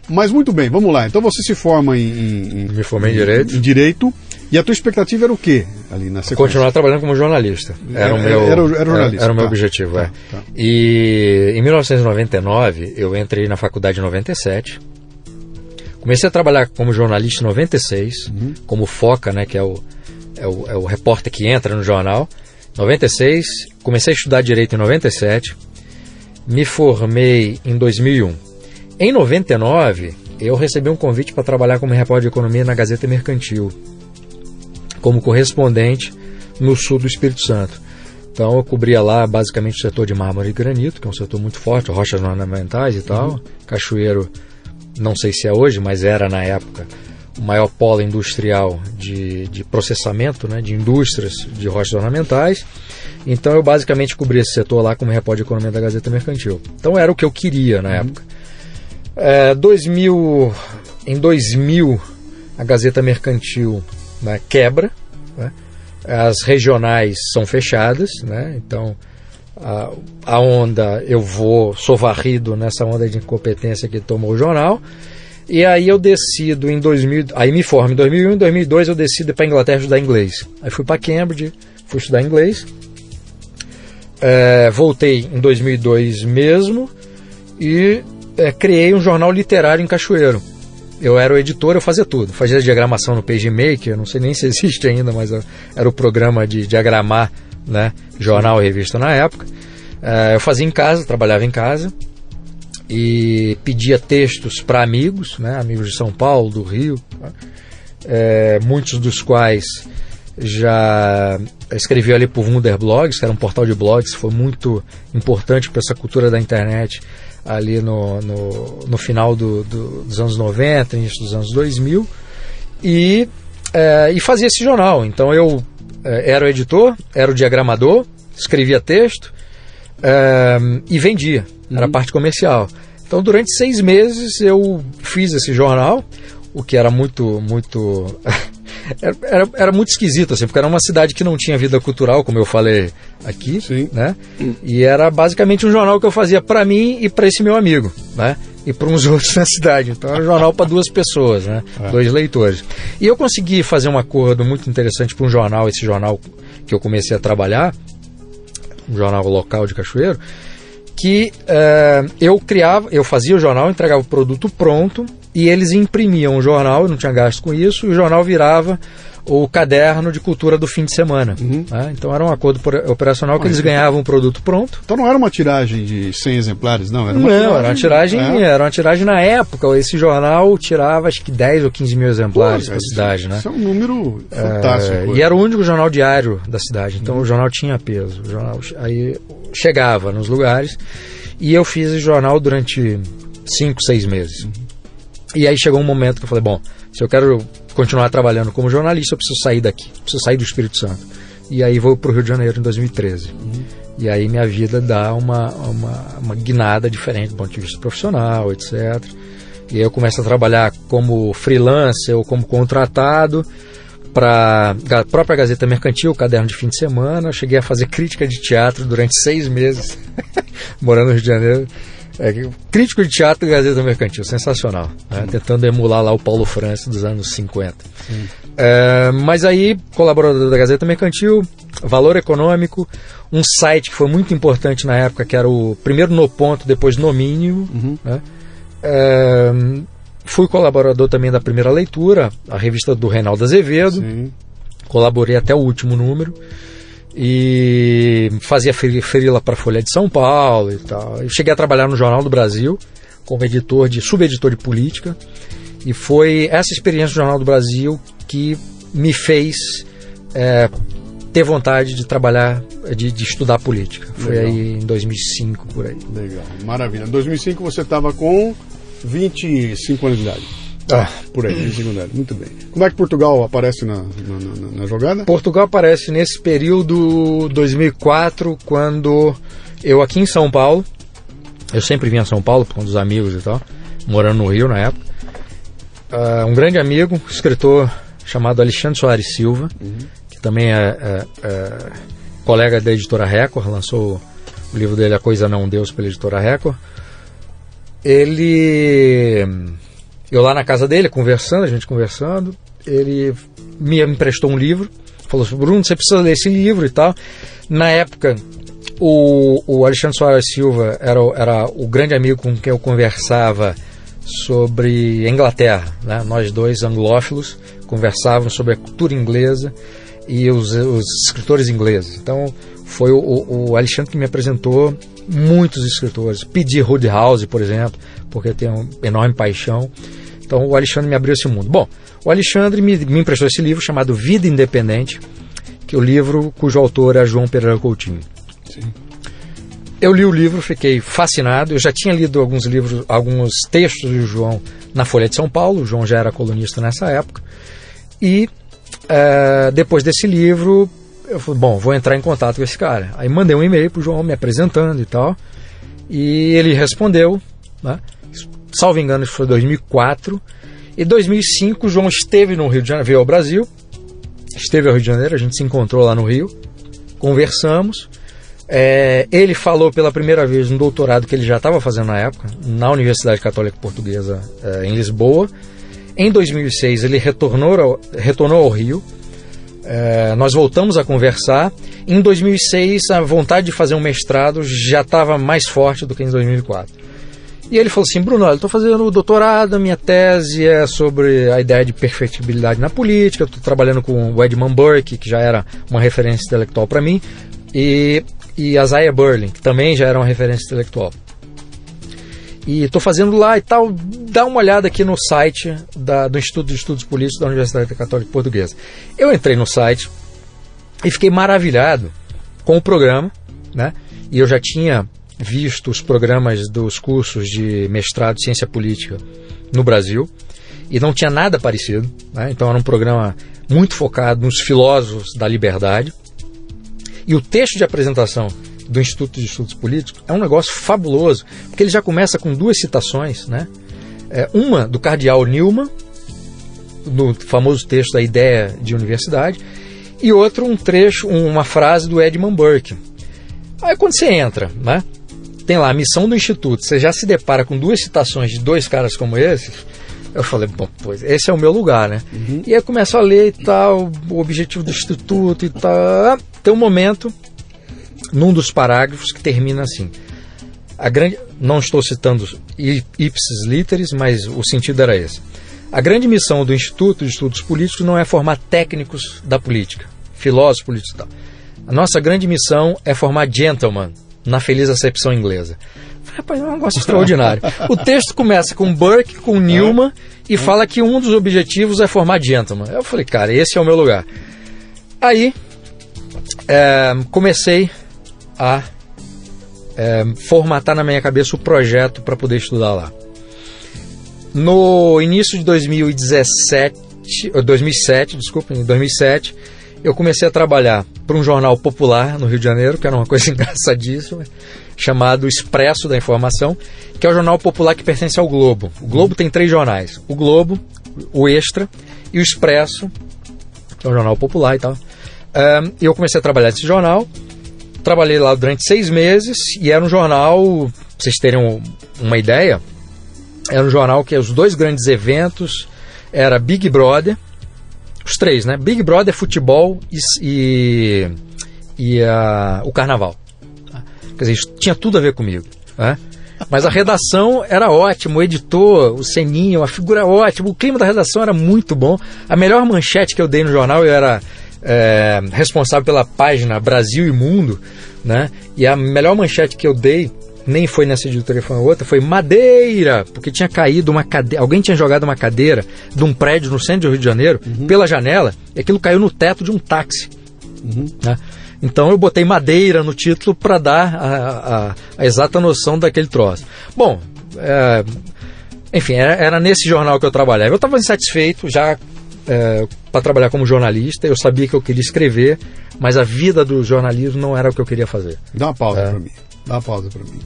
Mas muito bem, vamos lá. Então você se forma em, em me formei em direito. Em direito. E a tua expectativa era o quê ali na sequência? Continuar trabalhando como jornalista. Era, era o meu, era, era jornalista. Era, o meu tá. objetivo, é. tá, é. Tá. E em 1999 eu entrei na faculdade em 97 Comecei a trabalhar como jornalista em 96, uhum. como foca, né, que é o, é o, é o repórter que entra no jornal. 96, comecei a estudar direito em 97. me formei em 2001. Em 99, eu recebi um convite para trabalhar como repórter de economia na Gazeta Mercantil, como correspondente no sul do Espírito Santo. Então eu cobria lá basicamente o setor de mármore e granito, que é um setor muito forte, rochas ornamentais e tal. Uhum. Cachoeiro, não sei se é hoje, mas era na época o maior polo industrial de, de processamento, né, de indústrias de rochas ornamentais. Então eu basicamente cobri esse setor lá como repórter de economia da Gazeta Mercantil. Então era o que eu queria na uhum. época. É, 2000, em 2000, a Gazeta Mercantil né, quebra, né, as regionais são fechadas, né, então a, a, onda, eu vou, sou varrido nessa onda de incompetência que tomou o jornal, e aí eu decido em 2000, aí me formo em 2001, em 2002 eu decido para Inglaterra estudar inglês. Aí fui para Cambridge, fui estudar inglês, é, voltei em 2002 mesmo e é, criei um jornal literário em Cachoeiro. Eu era o editor, eu fazia tudo. Fazia diagramação no PageMaker, não sei nem se existe ainda, mas era o programa de diagramar né, jornal e revista na época. É, eu fazia em casa, trabalhava em casa e pedia textos para amigos, né, amigos de São Paulo, do Rio, é, muitos dos quais já escrevi ali o Wunder Blogs, que era um portal de blogs, foi muito importante para essa cultura da internet ali no, no, no final do, do, dos anos 90, início dos anos 2000, e, é, e fazia esse jornal. Então eu era o editor, era o diagramador, escrevia texto é, e vendia, era a uhum. parte comercial. Então durante seis meses eu fiz esse jornal, o que era muito, muito era, era, era, muito esquisito, assim, porque era uma cidade que não tinha vida cultural, como eu falei aqui, Sim. né? E era basicamente um jornal que eu fazia para mim e para esse meu amigo, né? E para uns outros na cidade. Então era um jornal para duas pessoas, né? É. Dois leitores. E eu consegui fazer um acordo muito interessante para um jornal, esse jornal que eu comecei a trabalhar, um jornal local de Cachoeiro, que uh, eu criava, eu fazia o jornal, entregava o produto pronto e eles imprimiam o jornal, eu não tinha gasto com isso, e o jornal virava o caderno de cultura do fim de semana. Uhum. Né? Então era um acordo operacional que eles ganhavam o produto pronto. Então não era uma tiragem de 100 exemplares, não? Era uma não, tiragem, era uma tiragem, é. era uma tiragem na época. Esse jornal tirava acho que 10 ou 15 mil exemplares para a cidade, né? Isso é um número fantástico. É, e era o único jornal diário da cidade, então uhum. o jornal tinha peso. O jornal aí chegava nos lugares e eu fiz esse jornal durante 5, 6 meses. Uhum. E aí chegou um momento que eu falei, bom, se eu quero continuar trabalhando como jornalista, eu preciso sair daqui, preciso sair do Espírito Santo. E aí vou para o Rio de Janeiro em 2013. Uhum. E aí minha vida dá uma, uma, uma guinada diferente do ponto de vista profissional, etc. E aí eu começo a trabalhar como freelancer ou como contratado para a própria Gazeta Mercantil, caderno de fim de semana. Cheguei a fazer crítica de teatro durante seis meses, morando no Rio de Janeiro. É, crítico de teatro Gazeta Mercantil, sensacional. Né? Tentando emular lá o Paulo França dos anos 50. É, mas aí, colaborador da Gazeta Mercantil, Valor Econômico, um site que foi muito importante na época, que era o primeiro no ponto, depois no mínimo. Uhum. Né? É, fui colaborador também da primeira leitura, a revista do Reinaldo Azevedo. Sim. Colaborei até o último número e fazia ferila para a Folha de São Paulo e tal. Eu cheguei a trabalhar no Jornal do Brasil como editor de subeditor de política e foi essa experiência do Jornal do Brasil que me fez é, ter vontade de trabalhar, de, de estudar política. Foi Legal. aí em 2005 por aí. Legal, maravilha. Em 2005 você estava com 25 anos de idade. Ah, por aí, em secundário. Muito bem. Como é que Portugal aparece na, na, na, na, jogada? Portugal aparece nesse período 2004, quando eu aqui em São Paulo, eu sempre vinha a São Paulo por um dos amigos e tal, morando no Rio na época. Uh, um grande amigo, escritor chamado Alexandre Soares Silva, uhum. que também é, é, é, colega da editora Record, lançou o livro dele A Coisa Não Deus pela editora Record. Ele eu lá na casa dele, conversando, a gente conversando, ele me emprestou um livro, falou assim, Bruno, você precisa ler esse livro e tal. Na época, o, o Alexandre Soares Silva era, era o grande amigo com quem eu conversava sobre Inglaterra. Né? Nós dois, anglófilos, conversávamos sobre a cultura inglesa e os, os escritores ingleses. Então, foi o, o Alexandre que me apresentou muitos escritores. Pedi House, por exemplo, porque eu tenho uma enorme paixão. Então o Alexandre me abriu esse mundo. Bom, o Alexandre me, me emprestou esse livro chamado Vida Independente, que é o livro cujo autor é João Pereira Coutinho. Sim. Eu li o livro, fiquei fascinado. Eu já tinha lido alguns livros, alguns textos do João na Folha de São Paulo. O João já era colunista nessa época. E é, depois desse livro, eu falei, bom, vou entrar em contato com esse cara. Aí mandei um e-mail pro João me apresentando e tal. E ele respondeu, né? Salvo engano, isso foi 2004. E 2005 o João esteve no Rio de Janeiro, veio ao Brasil, esteve ao Rio de Janeiro, a gente se encontrou lá no Rio, conversamos. É, ele falou pela primeira vez no doutorado que ele já estava fazendo na época, na Universidade Católica Portuguesa é, em Lisboa. Em 2006 ele retornou ao, retornou ao Rio. É, nós voltamos a conversar. Em 2006 a vontade de fazer um mestrado já estava mais forte do que em 2004. E ele falou assim: Bruno, eu estou fazendo doutorado, minha tese é sobre a ideia de perfectibilidade na política. Estou trabalhando com o Edmund Burke, que já era uma referência intelectual para mim, e, e a Zaya Berlin, que também já era uma referência intelectual. E estou fazendo lá e tal. Dá uma olhada aqui no site da, do Instituto de Estudos Políticos da Universidade Católica Portuguesa. Eu entrei no site e fiquei maravilhado com o programa, né? E eu já tinha visto os programas dos cursos de mestrado em ciência política no Brasil e não tinha nada parecido. Né? Então era um programa muito focado nos filósofos da liberdade. E o texto de apresentação do Instituto de Estudos Políticos é um negócio fabuloso, porque ele já começa com duas citações, né? É, uma do cardeal Newman, no famoso texto da ideia de universidade, e outro um trecho, uma frase do Edmund Burke. Aí quando você entra, né? tem lá a missão do Instituto, você já se depara com duas citações de dois caras como esses, eu falei, bom, pois esse é o meu lugar, né? Uhum. E aí começo a ler e tal, o objetivo do Instituto e tal. Tem um momento, num dos parágrafos, que termina assim. A grande, não estou citando ipsis literis, mas o sentido era esse. A grande missão do Instituto de Estudos Políticos não é formar técnicos da política, filósofos políticos e tal. A nossa grande missão é formar gentlemen, na feliz acepção inglesa. Rapaz, é um negócio extraordinário. O texto começa com Burke, com Newman, e fala que um dos objetivos é formar gentleman. Eu falei, cara, esse é o meu lugar. Aí, é, comecei a é, formatar na minha cabeça o projeto para poder estudar lá. No início de 2017, 2007, desculpa, em 2007, eu comecei a trabalhar para um jornal popular no Rio de Janeiro, que era uma coisa engraçadíssima, chamado Expresso da Informação, que é o jornal popular que pertence ao Globo. O Globo tem três jornais: o Globo, o Extra e o Expresso, que é um jornal popular e tal. E eu comecei a trabalhar nesse jornal, trabalhei lá durante seis meses e era um jornal, pra vocês terem uma ideia, era um jornal que os dois grandes eventos era Big Brother os três, né? Big Brother, futebol e, e, e o carnaval. Quer dizer, tinha tudo a ver comigo. Né? Mas a redação era ótima, o editor, o Seninho, a figura ótima, o clima da redação era muito bom. A melhor manchete que eu dei no jornal eu era é, responsável pela página Brasil e Mundo, né? E a melhor manchete que eu dei nem foi nessa editoria, foi outra, foi madeira, porque tinha caído uma cadeira, alguém tinha jogado uma cadeira de um prédio no centro do Rio de Janeiro uhum. pela janela e aquilo caiu no teto de um táxi. Uhum. Né? Então eu botei madeira no título para dar a, a, a, exata noção daquele troço. Bom, é, enfim, era, era, nesse jornal que eu trabalhava. Eu estava insatisfeito já é, para trabalhar como jornalista, eu sabia que eu queria escrever, mas a vida do jornalismo não era o que eu queria fazer. Dá uma pausa é. para mim. Dá uma pausa para mim.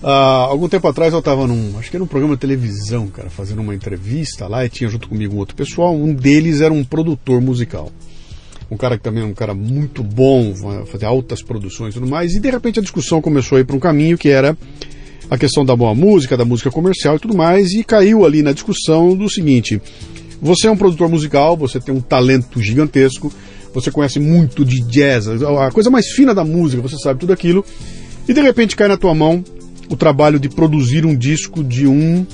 Uh, algum tempo atrás eu estava num, acho que era um programa de televisão, cara, fazendo uma entrevista lá e tinha junto comigo um outro pessoal. Um deles era um produtor musical. Um cara que também é um cara muito bom, fazer altas produções e tudo mais. E de repente a discussão começou a ir para um caminho que era a questão da boa música, da música comercial e tudo mais. E caiu ali na discussão do seguinte: você é um produtor musical, você tem um talento gigantesco, você conhece muito de jazz, a coisa mais fina da música, você sabe tudo aquilo. E de repente cai na tua mão o trabalho de produzir um disco de um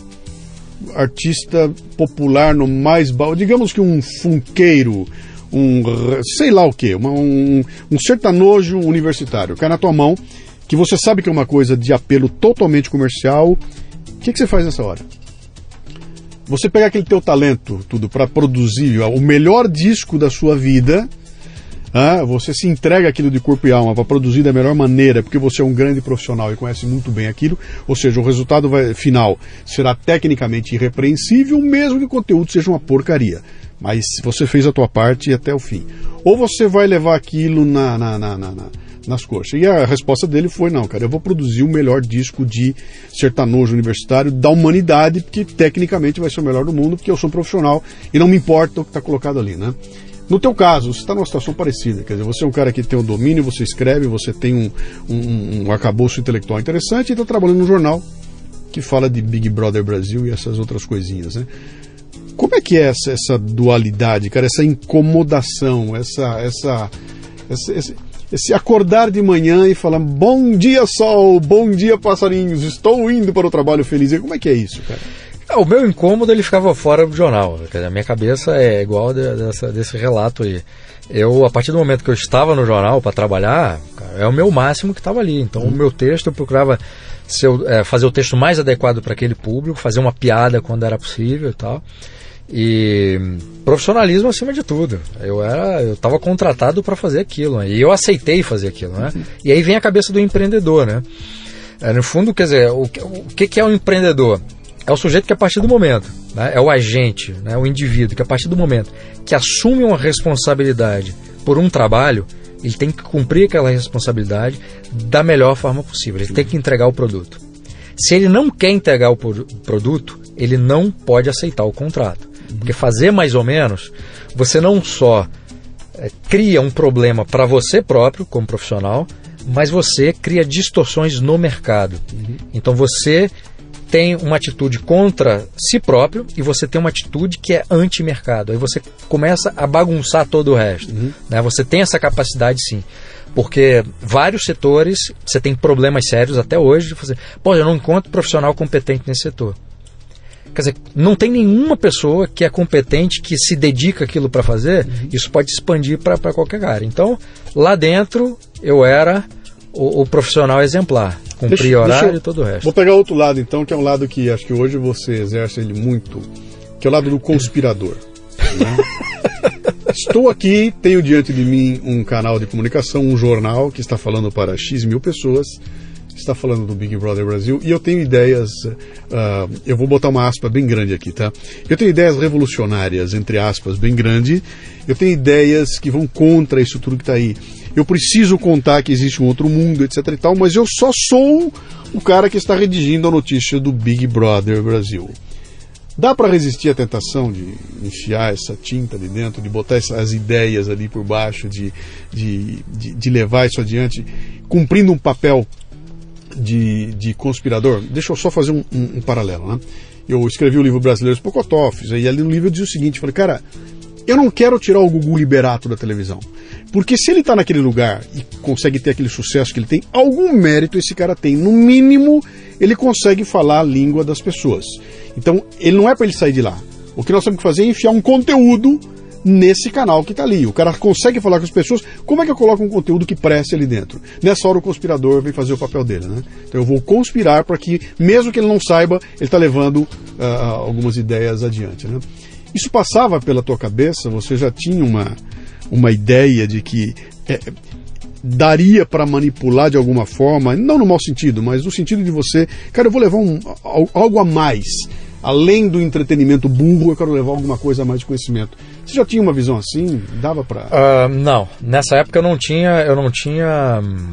artista popular no mais digamos que um funkeiro, um sei lá o que, um, um sertanojo universitário, cai na tua mão, que você sabe que é uma coisa de apelo totalmente comercial, o que, que você faz nessa hora? Você pega aquele teu talento, tudo, para produzir o melhor disco da sua vida, ah, você se entrega aquilo de corpo e alma para produzir da melhor maneira, porque você é um grande profissional e conhece muito bem aquilo, ou seja, o resultado vai, final será tecnicamente irrepreensível, mesmo que o conteúdo seja uma porcaria. Mas você fez a tua parte até o fim. Ou você vai levar aquilo na, na, na, na nas coxas. E a resposta dele foi: não, cara, eu vou produzir o melhor disco de sertanojo universitário da humanidade, porque tecnicamente vai ser o melhor do mundo, porque eu sou um profissional e não me importa o que está colocado ali, né? No teu caso, você está numa situação parecida, quer dizer, você é um cara que tem o um domínio, você escreve, você tem um, um, um intelectual interessante e está trabalhando num jornal que fala de Big Brother Brasil e essas outras coisinhas, né? Como é que é essa, essa dualidade, cara, essa incomodação, essa, essa, essa esse, esse acordar de manhã e falar bom dia sol, bom dia passarinhos, estou indo para o trabalho feliz. Como é que é isso, cara? É, o meu incômodo ele ficava fora do jornal. A minha cabeça é igual de, dessa, desse relato aí. Eu, a partir do momento que eu estava no jornal para trabalhar, é o meu máximo que estava ali. Então, o meu texto eu procurava é, fazer o texto mais adequado para aquele público, fazer uma piada quando era possível e tal. E profissionalismo acima de tudo. Eu era, eu estava contratado para fazer aquilo, né? e eu aceitei fazer aquilo, né? E aí vem a cabeça do empreendedor, né? É, no fundo, quer dizer, o, o que, é um empreendedor? é o sujeito que a partir do momento, né, é o agente, né, o indivíduo que a partir do momento que assume uma responsabilidade por um trabalho, ele tem que cumprir aquela responsabilidade da melhor forma possível. Ele tem que entregar o produto. Se ele não quer entregar o produto, ele não pode aceitar o contrato. Porque fazer mais ou menos, você não só é, cria um problema para você próprio, como profissional, mas você cria distorções no mercado. Uhum. Então você tem uma atitude contra si próprio e você tem uma atitude que é anti-mercado. Aí você começa a bagunçar todo o resto. Uhum. Né? Você tem essa capacidade sim. Porque vários setores, você tem problemas sérios até hoje de fazer, pô, eu não encontro profissional competente nesse setor. Quer dizer, não tem nenhuma pessoa que é competente, que se dedica aquilo para fazer, uhum. isso pode expandir para qualquer área. Então, lá dentro, eu era o, o profissional exemplar. Cumprir deixa, horário deixa eu, e todo o resto. Vou pegar outro lado então, que é um lado que acho que hoje você exerce ele muito, que é o lado do conspirador. Né? Estou aqui, tenho diante de mim um canal de comunicação, um jornal que está falando para X mil pessoas, está falando do Big Brother Brasil, e eu tenho ideias, uh, eu vou botar uma aspa bem grande aqui, tá? Eu tenho ideias revolucionárias, entre aspas, bem grande, eu tenho ideias que vão contra isso tudo que está aí eu preciso contar que existe um outro mundo, etc e tal, mas eu só sou o cara que está redigindo a notícia do Big Brother Brasil. Dá para resistir à tentação de enfiar essa tinta ali dentro, de botar essas ideias ali por baixo, de, de, de, de levar isso adiante, cumprindo um papel de, de conspirador? Deixa eu só fazer um, um, um paralelo, né? Eu escrevi o livro Brasileiros Pocotofes, e ali no livro eu dizia o seguinte, falei, cara, eu não quero tirar o Gugu Liberato da televisão. Porque se ele está naquele lugar e consegue ter aquele sucesso que ele tem, algum mérito esse cara tem. No mínimo, ele consegue falar a língua das pessoas. Então, ele não é para ele sair de lá. O que nós temos que fazer é enfiar um conteúdo nesse canal que está ali. O cara consegue falar com as pessoas. Como é que eu coloco um conteúdo que preste ali dentro? Nessa hora o conspirador vem fazer o papel dele, né? Então eu vou conspirar para que, mesmo que ele não saiba, ele está levando uh, algumas ideias adiante, né? Isso passava pela tua cabeça? Você já tinha uma, uma ideia de que é, daria para manipular de alguma forma, não no mau sentido, mas no sentido de você, cara, eu vou levar um, algo a mais. Além do entretenimento burro, eu quero levar alguma coisa a mais de conhecimento. Você já tinha uma visão assim? Dava para? Uh, não, nessa época eu não tinha, eu não tinha hum,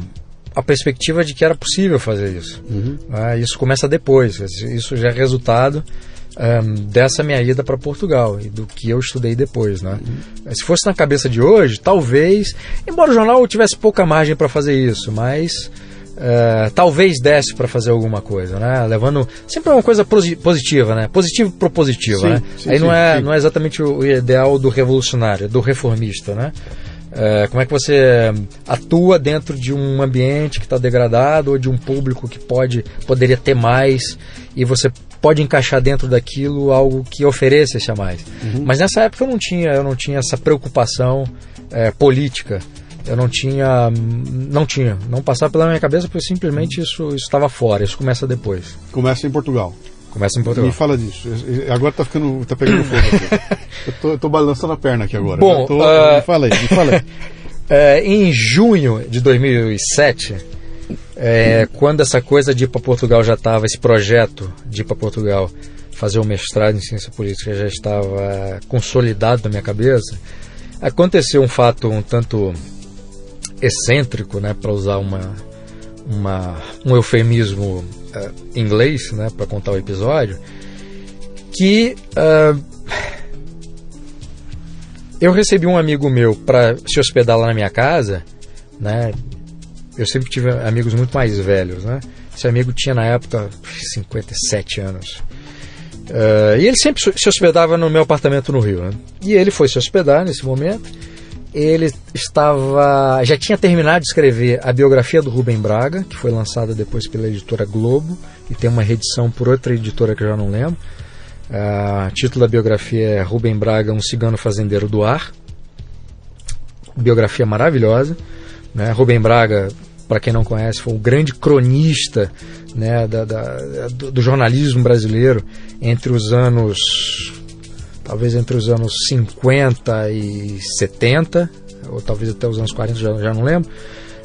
a perspectiva de que era possível fazer isso. Uhum. Uh, isso começa depois. Isso já é resultado um, dessa minha ida para Portugal e do que eu estudei depois, né? Uhum. Se fosse na cabeça de hoje, talvez, embora o jornal tivesse pouca margem para fazer isso, mas uh, talvez desse para fazer alguma coisa, né? Levando sempre é uma coisa positiva, né? Positivo propositiva, sim, né? Sim, Aí sim, não é não é exatamente o ideal do revolucionário, do reformista, né? É, como é que você atua dentro de um ambiente que está degradado ou de um público que pode poderia ter mais e você pode encaixar dentro daquilo algo que ofereça-se a mais. Uhum. Mas nessa época eu não tinha, eu não tinha essa preocupação é, política. Eu não tinha, não tinha, não passava pela minha cabeça porque simplesmente isso, estava fora. Isso começa depois. Começa em Portugal. Começa em Portugal. Me fala disso. Agora tá ficando, tá pegando fogo aqui. eu, tô, eu tô balançando a perna aqui agora. Bom, tô- ah, me fala aí, me fala aí. É, em junho de 2007, é, quando essa coisa de ir para Portugal já estava, esse projeto de ir para Portugal fazer o mestrado em ciência política já estava consolidado na minha cabeça, aconteceu um fato um tanto excêntrico, né, para usar uma, uma, um eufemismo eh, inglês, né, para contar o episódio, que ah, eu recebi um amigo meu para se hospedar lá na minha casa, né? Eu sempre tive amigos muito mais velhos, né? Esse amigo tinha na época 57 anos. Eh, e ele sempre se hospedava no meu apartamento no Rio, né? E ele foi se hospedar nesse momento. Ele estava, já tinha terminado de escrever a biografia do Rubem Braga, que foi lançada depois pela editora Globo e tem uma reedição por outra editora que eu já não lembro. Ah, o título da biografia é Rubem Braga, um cigano fazendeiro do ar. Biografia maravilhosa. Né? Rubem Braga, para quem não conhece, foi um grande cronista né, da- da- do, do jornalismo brasileiro entre os anos. Talvez entre os anos 50 e 70, ou talvez até os anos 40, já, já não lembro.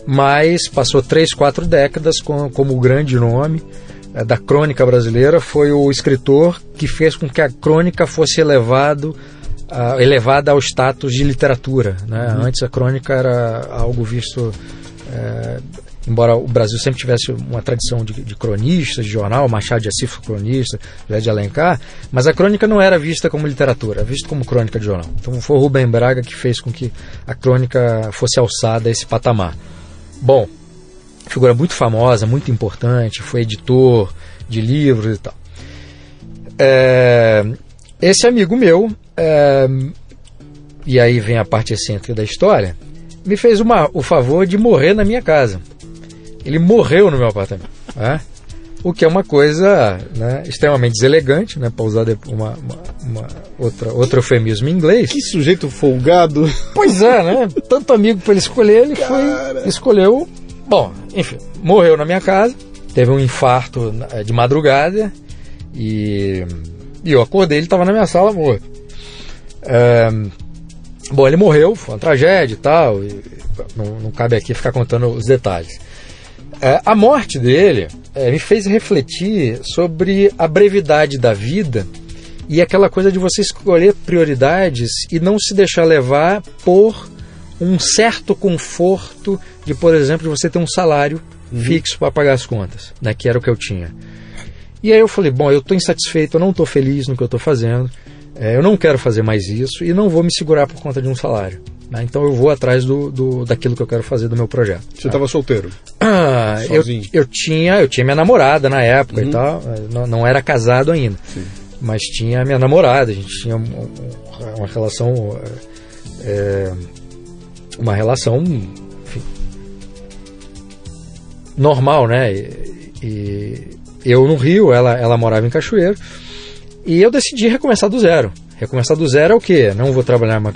Mas passou três, quatro décadas com, como o grande nome eh, da crônica brasileira. Foi o escritor que fez com que a crônica fosse elevado ah, elevada ao status de literatura. Né? Antes a crônica era algo visto. eh, embora o Brasil sempre tivesse uma tradição de, de cronistas, de jornal, Machado de Assis foi cronista, José de Alencar, mas a crônica não era vista como literatura, era vista como crônica de jornal. Então foi o Rubem Braga que fez com que a crônica fosse alçada a esse patamar. Bom, figura muito famosa, muito importante, foi editor de livros e tal. É, esse amigo meu, é, e aí vem a parte excêntrica da história, me fez uma, o favor de morrer na minha casa. Ele morreu no meu apartamento. né? O que é uma coisa né, extremamente deselegante, né, para usar uma, uma, uma outra, outro eufemismo em inglês. Que sujeito folgado. Pois é, né? Tanto amigo para ele escolher, ele foi escolheu. Bom, enfim, morreu na minha casa, teve um infarto eh, de madrugada e, e eu acordei, ele estava na minha sala morto. É, bom, ele morreu, foi uma tragédia e tal, e não, não cabe aqui ficar contando os detalhes. É, a morte dele é, me fez refletir sobre a brevidade da vida e aquela coisa de você escolher prioridades e não se deixar levar por um certo conforto de, por exemplo, você ter um salário fixo para pagar as contas, né, que era o que eu tinha. E aí eu falei, bom, eu estou insatisfeito, eu não estou feliz no que eu estou fazendo, é, eu não quero fazer mais isso e não vou me segurar por conta de um salário. Né, então eu vou atrás do, do, daquilo que eu quero fazer do meu projeto. Você estava solteiro. Ah, eu, eu tinha eu tinha minha namorada na época e tal, eh, não, não era casado ainda, Sim. mas tinha minha namorada, a gente tinha um- um- uma relação eh, uma relação enfim, normal, né? E, e eu no Rio, ela ela morava em Cachoeiro e eu decidi recomeçar do zero. Recomeçar do zero é o quê? Não vou trabalhar mais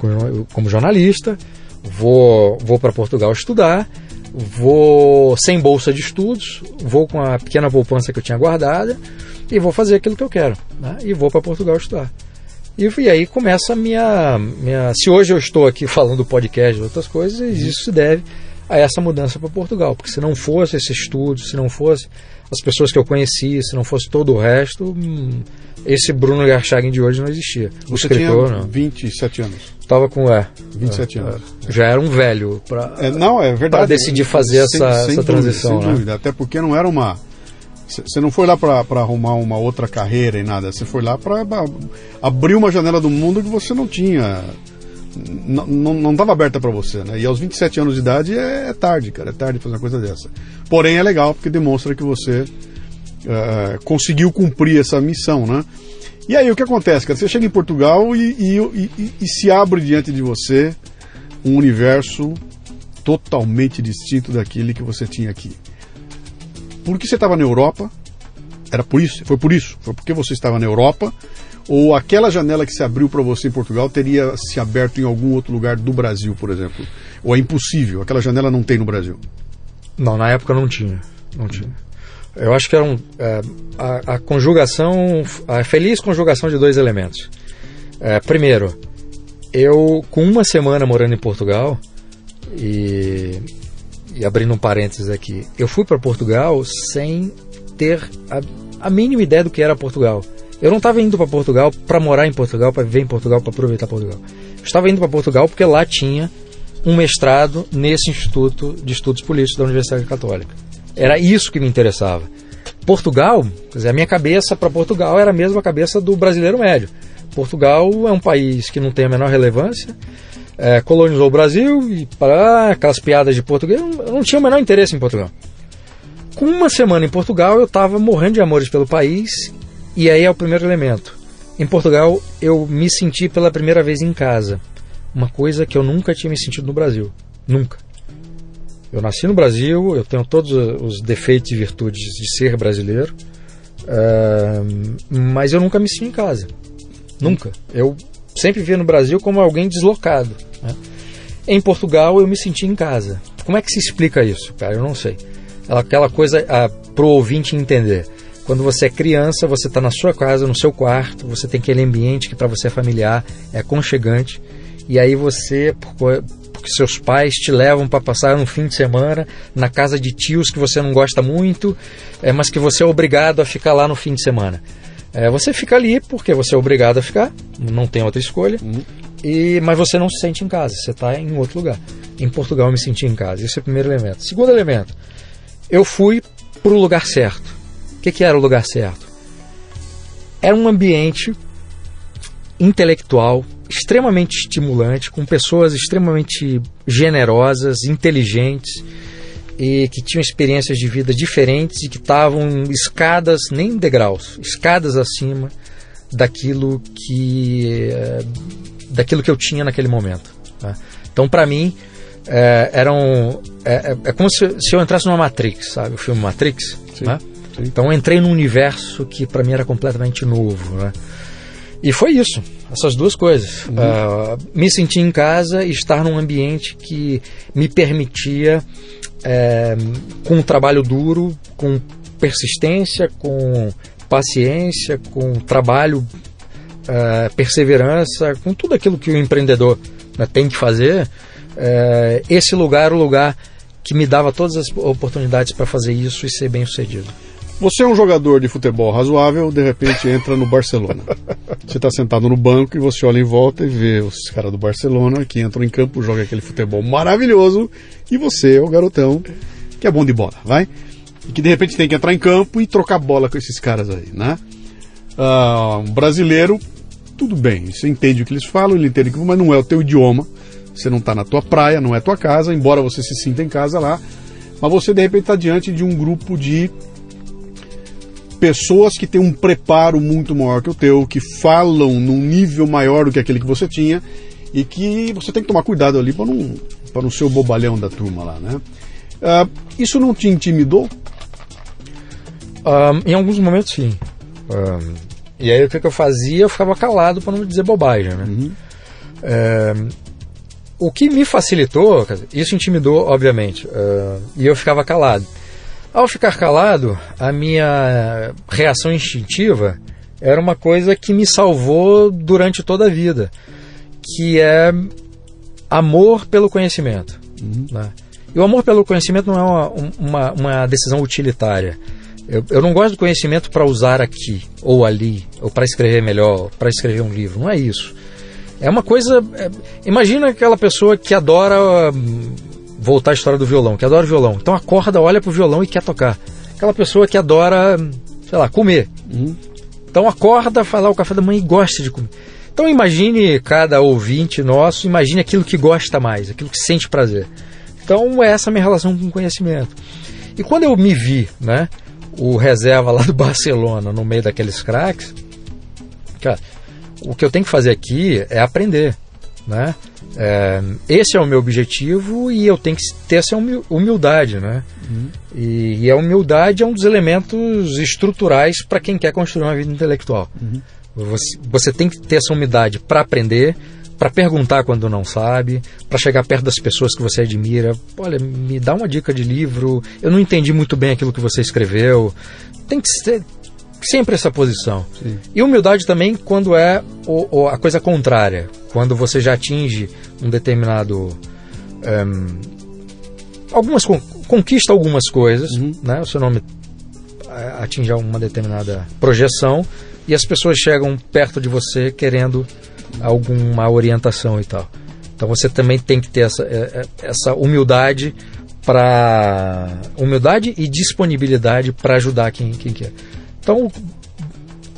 como, jornalista, vou, vou para Portugal estudar, vou sem bolsa de estudos, vou com a pequena poupança que eu tinha guardada e vou fazer aquilo que eu quero. Né? E vou para Portugal estudar. E, e aí começa a minha, minha. Se hoje eu estou aqui falando do podcast e outras coisas, isso se deve a essa mudança para Portugal. Porque se não fosse esse estudo, se não fosse as pessoas que eu conheci, se não fosse todo o resto, hum, esse Bruno Garchagen de hoje não existia. O Você escritor, tinha não. 27 anos. Tava com. É, 27 é, anos. já era um velho. Pra, É, não, é verdade. Decidir fazer essa- essa dúvida, transição, Sem né? dúvida, até porque não era uma. Você não foi lá para arrumar uma outra carreira e nada. Você foi lá para abrir uma janela do mundo que você não tinha. Não estava aberta para você, né? E aos 27 anos de idade é, é tarde, cara. É tarde fazer uma coisa dessa. Porém, é legal porque demonstra que você eh, conseguiu cumprir essa missão, né? E aí, o que acontece, cara? Você chega em Portugal e, e- e- e se abre diante de você um universo totalmente distinto daquele que você tinha aqui. Porque você estava na Europa, Era por isso? Foi por isso? Foi porque você estava na Europa? Ou aquela janela que se abriu para você em Portugal teria se aberto em algum outro lugar do Brasil, por exemplo? Ou é impossível? Aquela janela não tem no Brasil? Não, na época não tinha. Não tinha. Eu acho que era um, é, a, a, conjugação, a feliz conjugação de dois elementos. É, primeiro, eu, com uma semana morando em Portugal, e, e abrindo um parênteses aqui, eu fui para Portugal sem ter a, a mínima ideia do que era Portugal. Eu não estava indo para Portugal para morar em Portugal, para viver em Portugal, para aproveitar Portugal. Eu estava indo para Portugal porque lá tinha um mestrado nesse Instituto de Estudos Políticos da Universidade Católica. Era isso que me interessava. Portugal, dizer, a minha cabeça para Portugal era a mesma cabeça do brasileiro médio. Portugal é um país que não tem a menor relevância, é, colonizou o Brasil e para aquelas piadas de português, eu não tinha o menor interesse em Portugal. Com uma semana em Portugal, eu estava morrendo de amores pelo país, e aí é o primeiro elemento. Em Portugal, eu me senti pela primeira vez em casa, uma coisa que eu nunca tinha me sentido no Brasil. Nunca. Eu nasci no Brasil, eu tenho todos os defeitos e virtudes de ser brasileiro, uh, mas eu nunca me senti em casa. Nunca. Eu sempre via no Brasil como alguém deslocado. Né? Em Portugal eu me senti em casa. Como é que se explica isso, cara? Eu não sei. Aquela coisa ah, para o ouvinte entender. Quando você é criança, você está na sua casa, no seu quarto, você tem aquele ambiente que para você é familiar, é aconchegante, e aí você, porque seus pais te levam para passar um fim de semana na casa de tios que você não gosta muito, é, mas que você é obrigado a ficar lá no fim de semana. É, você fica ali porque você é obrigado a ficar, não tem outra escolha, uhum. e, mas você não se sente em casa, você está em outro lugar. Em Portugal eu me senti em casa, esse é o primeiro elemento. Segundo elemento, eu fui para o lugar certo. O que, que era o lugar certo? Era um ambiente intelectual extremamente estimulante, com pessoas extremamente generosas, inteligentes e que tinham experiências de vida diferentes e que estavam escadas, nem degraus, escadas acima daquilo que eh, daquilo que eu tinha naquele momento. Tá? Então, para mim, é, eram é, é, como se, se, eu entrasse numa Matrix, sabe, o filme Matrix. Sim, né? Então, eu entrei num universo que para mim era completamente novo. Né? E foi isso, essas duas coisas. Uhum. Uh, me sentir em casa e estar num ambiente que me permitia é, com um trabalho duro, com persistência, com paciência, com trabalho, é, perseverança, com tudo aquilo que o empreendedor né, tem que fazer, é, esse lugar o lugar que me dava todas as oportunidades para fazer isso e ser bem sucedido. Você é um jogador de futebol razoável, de repente entra no Barcelona. Você está sentado no banco e você olha em volta e vê os caras do Barcelona que entram em campo, jogam aquele futebol maravilhoso e você é o garotão que é bom de bola, vai? E que de repente tem que entrar em campo e trocar bola com esses caras aí, né? Uh, um brasileiro, tudo bem, você entende o que eles falam, ele entende que mas não é o teu idioma, você não está na tua praia, não é tua casa, embora você se sinta em casa lá, mas você de repente está diante de um grupo de pessoas que têm um preparo muito maior que o teu, que falam num nível maior do que aquele que você tinha e que você tem que tomar cuidado ali para não, não ser o bobalhão da turma lá, né? Uh, isso não te intimidou? Um, em alguns momentos, sim. Um, e aí o que, que, eu fazia? Eu ficava calado para não dizer bobagem, né? Uhum. Um, o que me facilitou, isso intimidou, obviamente, uh, e eu ficava calado. Ao ficar calado, a minha reação instintiva era uma coisa que me salvou durante toda a vida, que é amor pelo conhecimento. Uhum. Né? E o amor pelo conhecimento não é uma, uma, uma decisão utilitária. Eu, eu, não gosto do conhecimento para usar aqui ou ali, ou para escrever melhor, para escrever um livro. Não é isso. É uma coisa. É, imagina aquela pessoa que adora voltar à história do violão, que adora violão. Então acorda, olha pro violão e quer tocar. Aquela pessoa que adora, sei lá, comer. Uhum. Então acorda, faz lá o café da manhã e gosta de comer. Então imagine cada ouvinte nosso, imagine aquilo que gosta mais, aquilo que sente prazer. Então essa é a minha relação com o conhecimento. E quando eu me vi, né, o reserva lá do Barcelona no meio daqueles craques, cara, o que eu tenho que fazer aqui é aprender. né? É, esse é o meu objetivo e eu tenho que ter essa humildade, né? Uhum. E, e, a humildade é um dos elementos estruturais para quem quer construir uma vida intelectual. Uhum. Você, você tem que ter essa humildade para aprender, para perguntar quando não sabe, para chegar perto das pessoas que você admira. Olha, me dá uma dica de livro. Eu não entendi muito bem aquilo que você escreveu. Tem que ser sempre essa posição. Sim. E humildade também quando é o, o, a coisa contrária, quando você já atinge um determinado um, ehm, algumas conquista algumas coisas, uhum. né? O seu nome é, atinge uma determinada projeção e as pessoas chegam perto de você querendo alguma orientação e tal. Então você também tem que ter essa, é, é, essa humildade para humildade e disponibilidade para ajudar quem, quem quer. Então,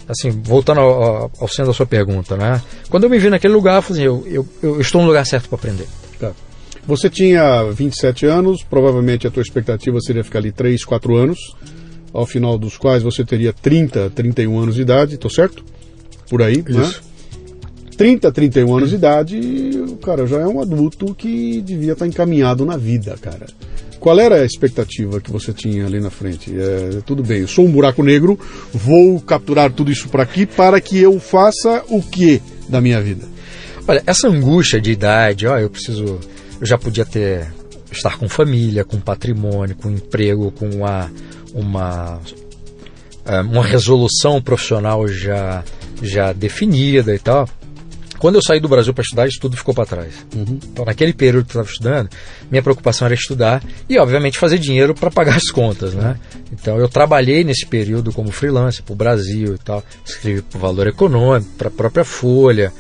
assim, voltando ao, ao, centro da sua pergunta, né? Quando eu me vi naquele lugar, eu, falei, assim, eu, eu, eu estou no lugar certo para aprender. Tá. Você tinha 27 anos, provavelmente a tua expectativa seria ficar ali 3, 4 anos, ao final dos quais você teria 30, 31 anos de idade, tô certo? Por aí, né? Isso. né? 30, 31 anos de idade, o cara já é um adulto que devia estar encaminhado na vida, cara. Qual era a expectativa que você tinha ali na frente? É, tudo bem, eu sou um buraco negro, vou capturar tudo isso para aqui para que eu faça o que da minha vida? Olha, essa angústia de idade, ó, eu preciso, eu já podia ter estar com família, com patrimônio, com emprego, com uma uma é, uma resolução profissional já já definida e tal. Quando eu saí do Brasil para estudar, isso tudo ficou para trás. Uhum. Então, naquele período que eu estava estudando, minha preocupação era estudar e, obviamente, fazer dinheiro para pagar as contas, né? Então, eu trabalhei nesse período como freelancer para o Brasil e tal. Escrevi para o Valor Econômico, para a própria Folha.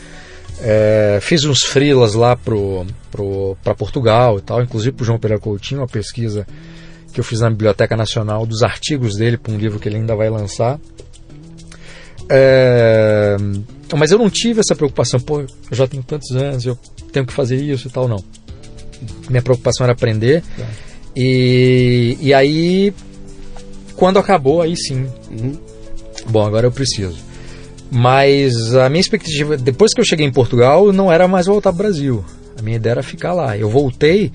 É, fiz uns freelas lá para Portugal e tal, inclusive para o João Pereira Coutinho, uma pesquisa que eu fiz na Biblioteca Nacional dos artigos dele para um livro que ele ainda vai lançar. É, mas eu não tive essa preocupação, pô, eu já tenho tantos anos, eu tenho que fazer isso e tal, não. Minha preocupação era aprender. É. E, e aí, quando acabou, aí sim. Uhum. Bom, agora eu preciso. Mas a minha expectativa, depois que eu cheguei em Portugal, não era mais voltar para o Brasil. A minha ideia era ficar lá. Eu voltei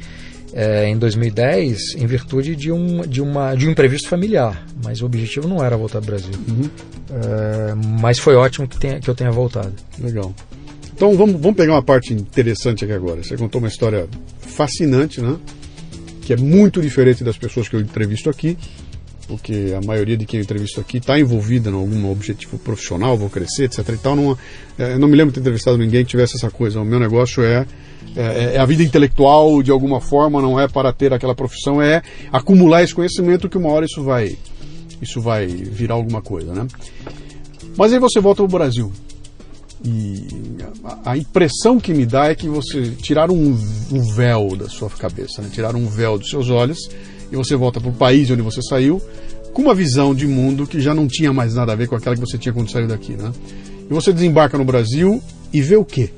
é, em 2010 em virtude de um, de, uma, de um imprevisto familiar. Mas o objetivo não era voltar ao Brasil. Uhum. É, mas foi ótimo que, tenha, que eu tenha voltado. Legal. Então vamos, vamos pegar uma parte interessante aqui agora. Você contou uma história fascinante, né? Que é muito diferente das pessoas que eu entrevisto aqui, porque a maioria de quem eu entrevisto aqui está envolvida em algum objetivo profissional, vou crescer, etc. E tal. Numa, é, não me lembro de ter entrevistado ninguém que tivesse essa coisa. O meu negócio é é, é, a vida intelectual de alguma forma, não é para ter aquela profissão, é acumular esse conhecimento que uma hora isso vai, isso vai virar alguma coisa, né? Mas aí você volta ao Brasil. E a, impressão que me dá é que você tirar um, um véu da sua cabeça, né? tirar um véu dos seus olhos e você volta para o país onde você saiu com uma visão de mundo que já não tinha mais nada a ver com aquela que você tinha quando saiu daqui, né? E você desembarca no Brasil e vê o quê?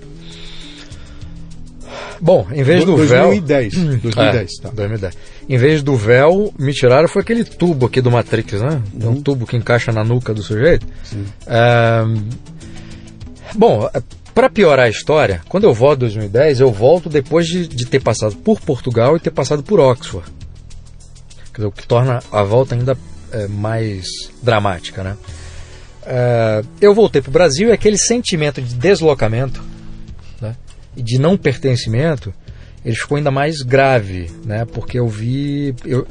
Bom, em vez do, do 2010, véu. 2010, 2010, é, tá. 2010. Em vez do véu, me tiraram foi aquele tubo aqui do Matrix, né? Uhum. um tubo que encaixa na nuca do sujeito. É, bom, para piorar a história, quando eu volto em 2010, eu volto depois de, de, ter passado por Portugal e ter passado por Oxford. Dizer, o que torna a volta ainda é, mais dramática, né? É, eu voltei para o Brasil e aquele sentimento de deslocamento de não pertencimento, ele ficou ainda mais grave, né? Porque eu vi, eu,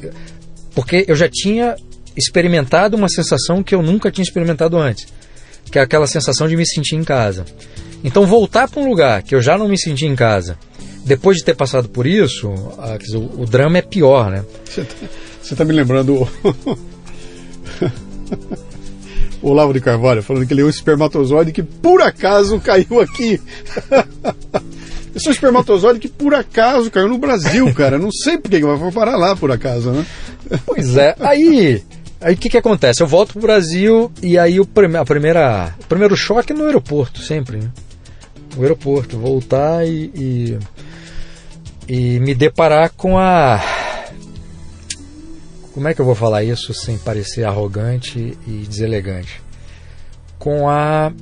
porque eu já tinha experimentado uma sensação que eu nunca tinha experimentado antes, que é aquela sensação de me sentir em casa. Então voltar para um lugar que eu já não me senti em casa, depois de ter passado por isso, ah, dizer, o, o, drama é pior, né? Você está tá me lembrando Olavo de Carvalho falando que ele é um espermatozoide que por acaso caiu aqui. Eu sou um espermatozoide que por acaso caiu no Brasil, cara. Não sei por que vai parar lá por acaso, né? Pois é. Aí, aí o que, que acontece? Eu volto pro Brasil e aí o, a primeira, o primeiro choque é no aeroporto, sempre. Né? No aeroporto, voltar e, e, e me deparar com a como é que eu vou falar isso sem parecer arrogante e deselegante? Com a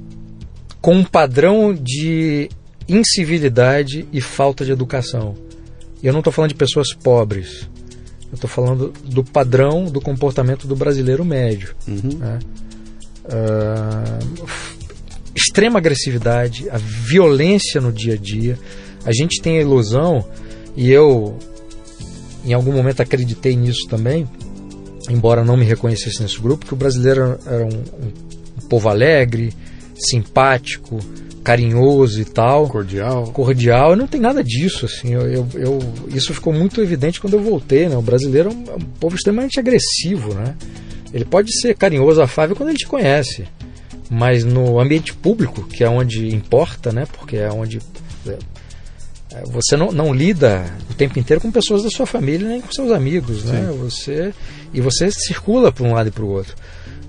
com um padrão de incivilidade e falta de educação. E eu não estou falando de pessoas pobres. Eu estou falando do padrão do comportamento do brasileiro médio. Uhum. Né? Uh, extrema agressividade, a violência no dia a dia. A gente tem a ilusão, e eu em algum momento acreditei nisso também, embora não me reconhecesse nesse grupo, que o brasileiro era um, um, povo alegre, simpático, carinhoso e tal. Cordial. Cordial. Não tem nada disso, assim. Eu, eu, eu, isso ficou muito evidente quando eu voltei, né? O brasileiro é um, é um, povo extremamente agressivo, né? Ele pode ser carinhoso, afável quando ele te conhece. Mas no ambiente público, que é onde importa, né? Porque é onde... É, você não, não lida o tempo inteiro com pessoas da sua família nem com seus amigos, né? Você, e você circula para um lado e para o outro.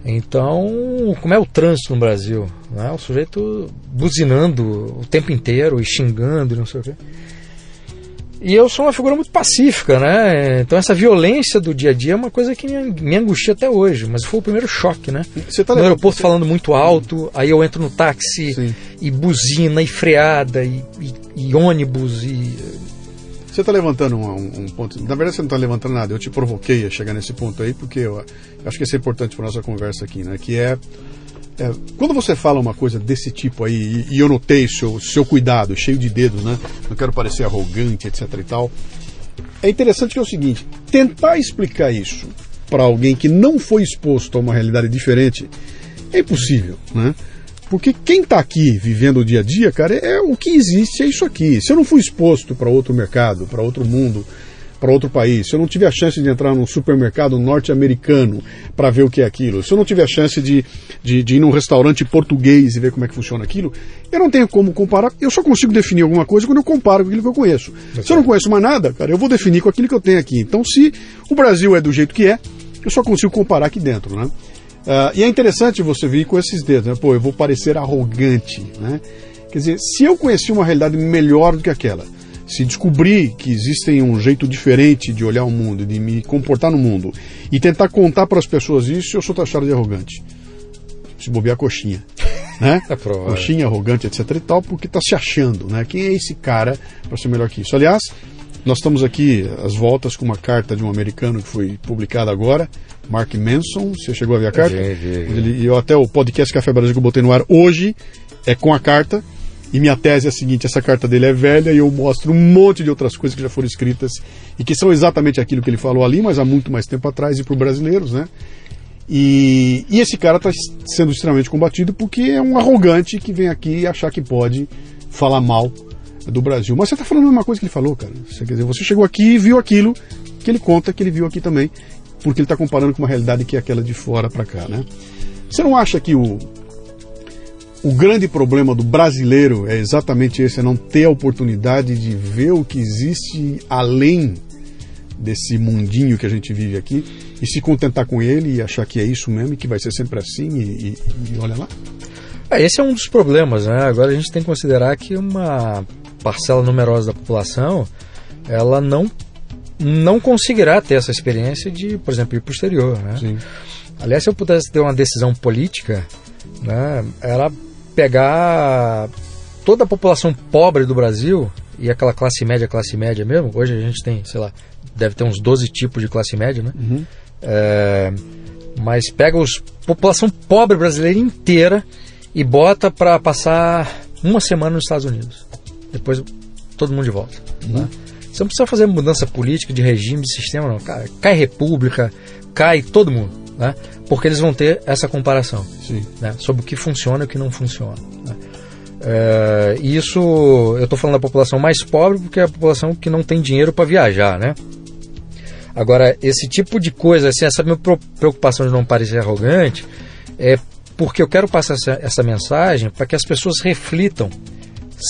Então, como é o trânsito no Brasil? Né? O sujeito buzinando o tempo inteiro e xingando e não sei o quê. E eu sou uma figura muito pacífica, né? Então essa violência do dia a dia é uma coisa que me angustia até hoje. Mas foi o primeiro choque, né? Você tá no aeroporto você... falando muito alto, aí eu entro no táxi Sim. e buzina e freada e, e, e ônibus e você está levantando um, um, ponto. Na verdade, você não está levantando nada. Eu te provoquei a chegar nesse ponto aí, porque eu, eu acho que isso é importante para nossa conversa aqui, né? Que é, é, quando você fala uma coisa desse tipo aí, e, e eu notei seu, seu cuidado, cheio de dedos, né? Não quero parecer arrogante, etc e tal. É interessante que é o seguinte: tentar explicar isso para alguém que não foi exposto a uma realidade diferente é impossível, né? Porque quem está aqui vivendo o dia a dia, cara, é, é o que existe, é isso aqui. Se eu não fui exposto para outro mercado, para outro mundo, para outro país, se eu não tive a chance de entrar num supermercado norte-americano para ver o que é aquilo, se eu não tive a chance de, de, de, ir num restaurante português e ver como é que funciona aquilo, eu não tenho como comparar. Eu só consigo definir alguma coisa quando eu comparo com aquilo que eu conheço. Se eu não conheço mais nada, cara, eu vou definir com aquilo que eu tenho aqui. Então, se o Brasil é do jeito que é, eu só consigo comparar aqui dentro, né? Uh, e é interessante você vir com esses dedos, né? Pô, eu vou parecer arrogante, né? Quer dizer, se eu conheci uma realidade melhor do que aquela, se descobrir que existem um jeito diferente de olhar o mundo, de me comportar no mundo, e tentar contar para as pessoas isso, eu sou taxado de arrogante. Se bobear coxinha. Né? É coxinha, arrogante, etc e tal, porque está se achando, né? Quem é esse cara para ser melhor que isso? Aliás, nós estamos aqui às voltas com uma carta de um americano que foi publicada agora, Mark Manson. Você chegou a ver a carta? Vi, vi, vi. Ele, eu até o podcast Café Brasil que eu botei no ar hoje é com a carta. E minha tese é a seguinte: essa carta dele é velha e eu mostro um monte de outras coisas que já foram escritas e que são exatamente aquilo que ele falou ali, mas há muito mais tempo atrás e para os brasileiros, né? E, e esse cara está sendo extremamente combatido porque é um arrogante que vem aqui achar que pode falar mal do Brasil. Mas você está falando a mesma coisa que ele falou, cara. Você, quer dizer, você chegou aqui e viu aquilo que ele conta que ele viu aqui também, porque ele está comparando com uma realidade que é aquela de fora para cá, né? Você não acha que o, o grande problema do brasileiro é exatamente esse, é não ter a oportunidade de ver o que existe além desse mundinho que a gente vive aqui e se contentar com ele e achar que é isso mesmo e que vai ser sempre assim e, e, e olha lá? É, esse é um dos problemas, né? Agora a gente tem que considerar que uma parcela numerosa da população ela não não conseguirá ter essa experiência de, por exemplo, ir para o exterior. Né? Sim. Aliás, se eu pudesse ter uma decisão política, né, era pegar toda a população pobre do Brasil e aquela classe média, classe média mesmo. Hoje a gente tem, sei lá, deve ter uns 12 tipos de classe média, né? Uhum. É, mas pega a população pobre brasileira inteira e bota para passar uma semana nos Estados Unidos. Depois todo mundo de volta. Uhum. Né? Você não precisa fazer mudança política, de regime, de sistema, não. Cai, cai república, cai todo mundo, né? Porque eles vão ter essa comparação né? sobre o que funciona e o que não funciona. Né? É, isso, eu estou falando da população mais pobre porque é a população que não tem dinheiro para viajar, né? Agora, esse tipo de coisa, assim, essa minha preocupação de não parecer arrogante, é porque eu quero passar essa, essa mensagem para que as pessoas reflitam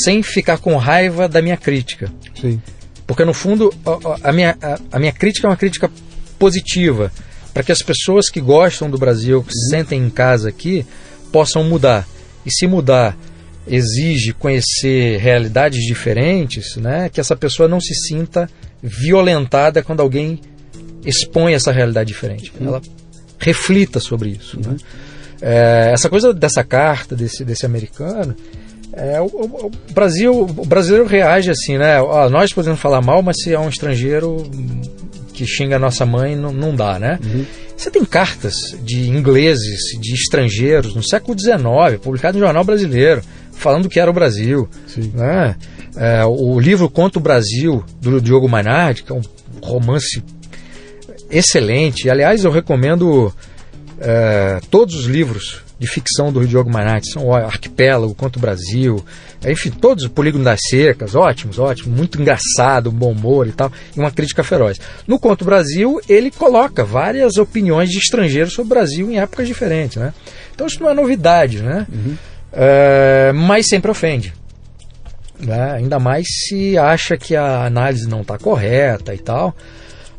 sem ficar com raiva da minha crítica. Sim. Porque, no fundo, a, a minha, a, a, minha crítica é uma crítica positiva, para que as pessoas que gostam do Brasil, que se sentem em casa aqui, possam mudar. E se mudar exige conhecer realidades diferentes, né, que essa pessoa não se sinta violentada quando alguém expõe essa realidade diferente. Uhum. Ela reflita sobre isso. Né? Uhum. Né? É, essa coisa dessa carta, desse, desse americano, É, o, o, Brasil, o brasileiro reage assim, né? Ó, nós podemos falar mal, mas se é um estrangeiro que xinga a nossa mãe, não, não dá, né? Uhum. Você tem cartas de ingleses, de estrangeiros, no século XIX, publicadas no Jornal Brasileiro, falando que era o Brasil. Né? É, o livro Conta o Brasil, do Diogo Mainardi, que é um romance excelente. Aliás, eu recomendo é, todos os livros de ficção do Diogo Mainardi. São o Arquipélago, Conta o Brasil, enfim, todos o Polígono das Secas, ótimos, ótimos, muito engraçado, bom humor e tal, e uma crítica feroz. No Conto Brasil, ele coloca várias opiniões de estrangeiros sobre o Brasil em épocas diferentes, né? Então isso não é novidade, né? Uhum. É, mas sempre ofende. Né? Ainda mais se acha que a análise não está correta e tal.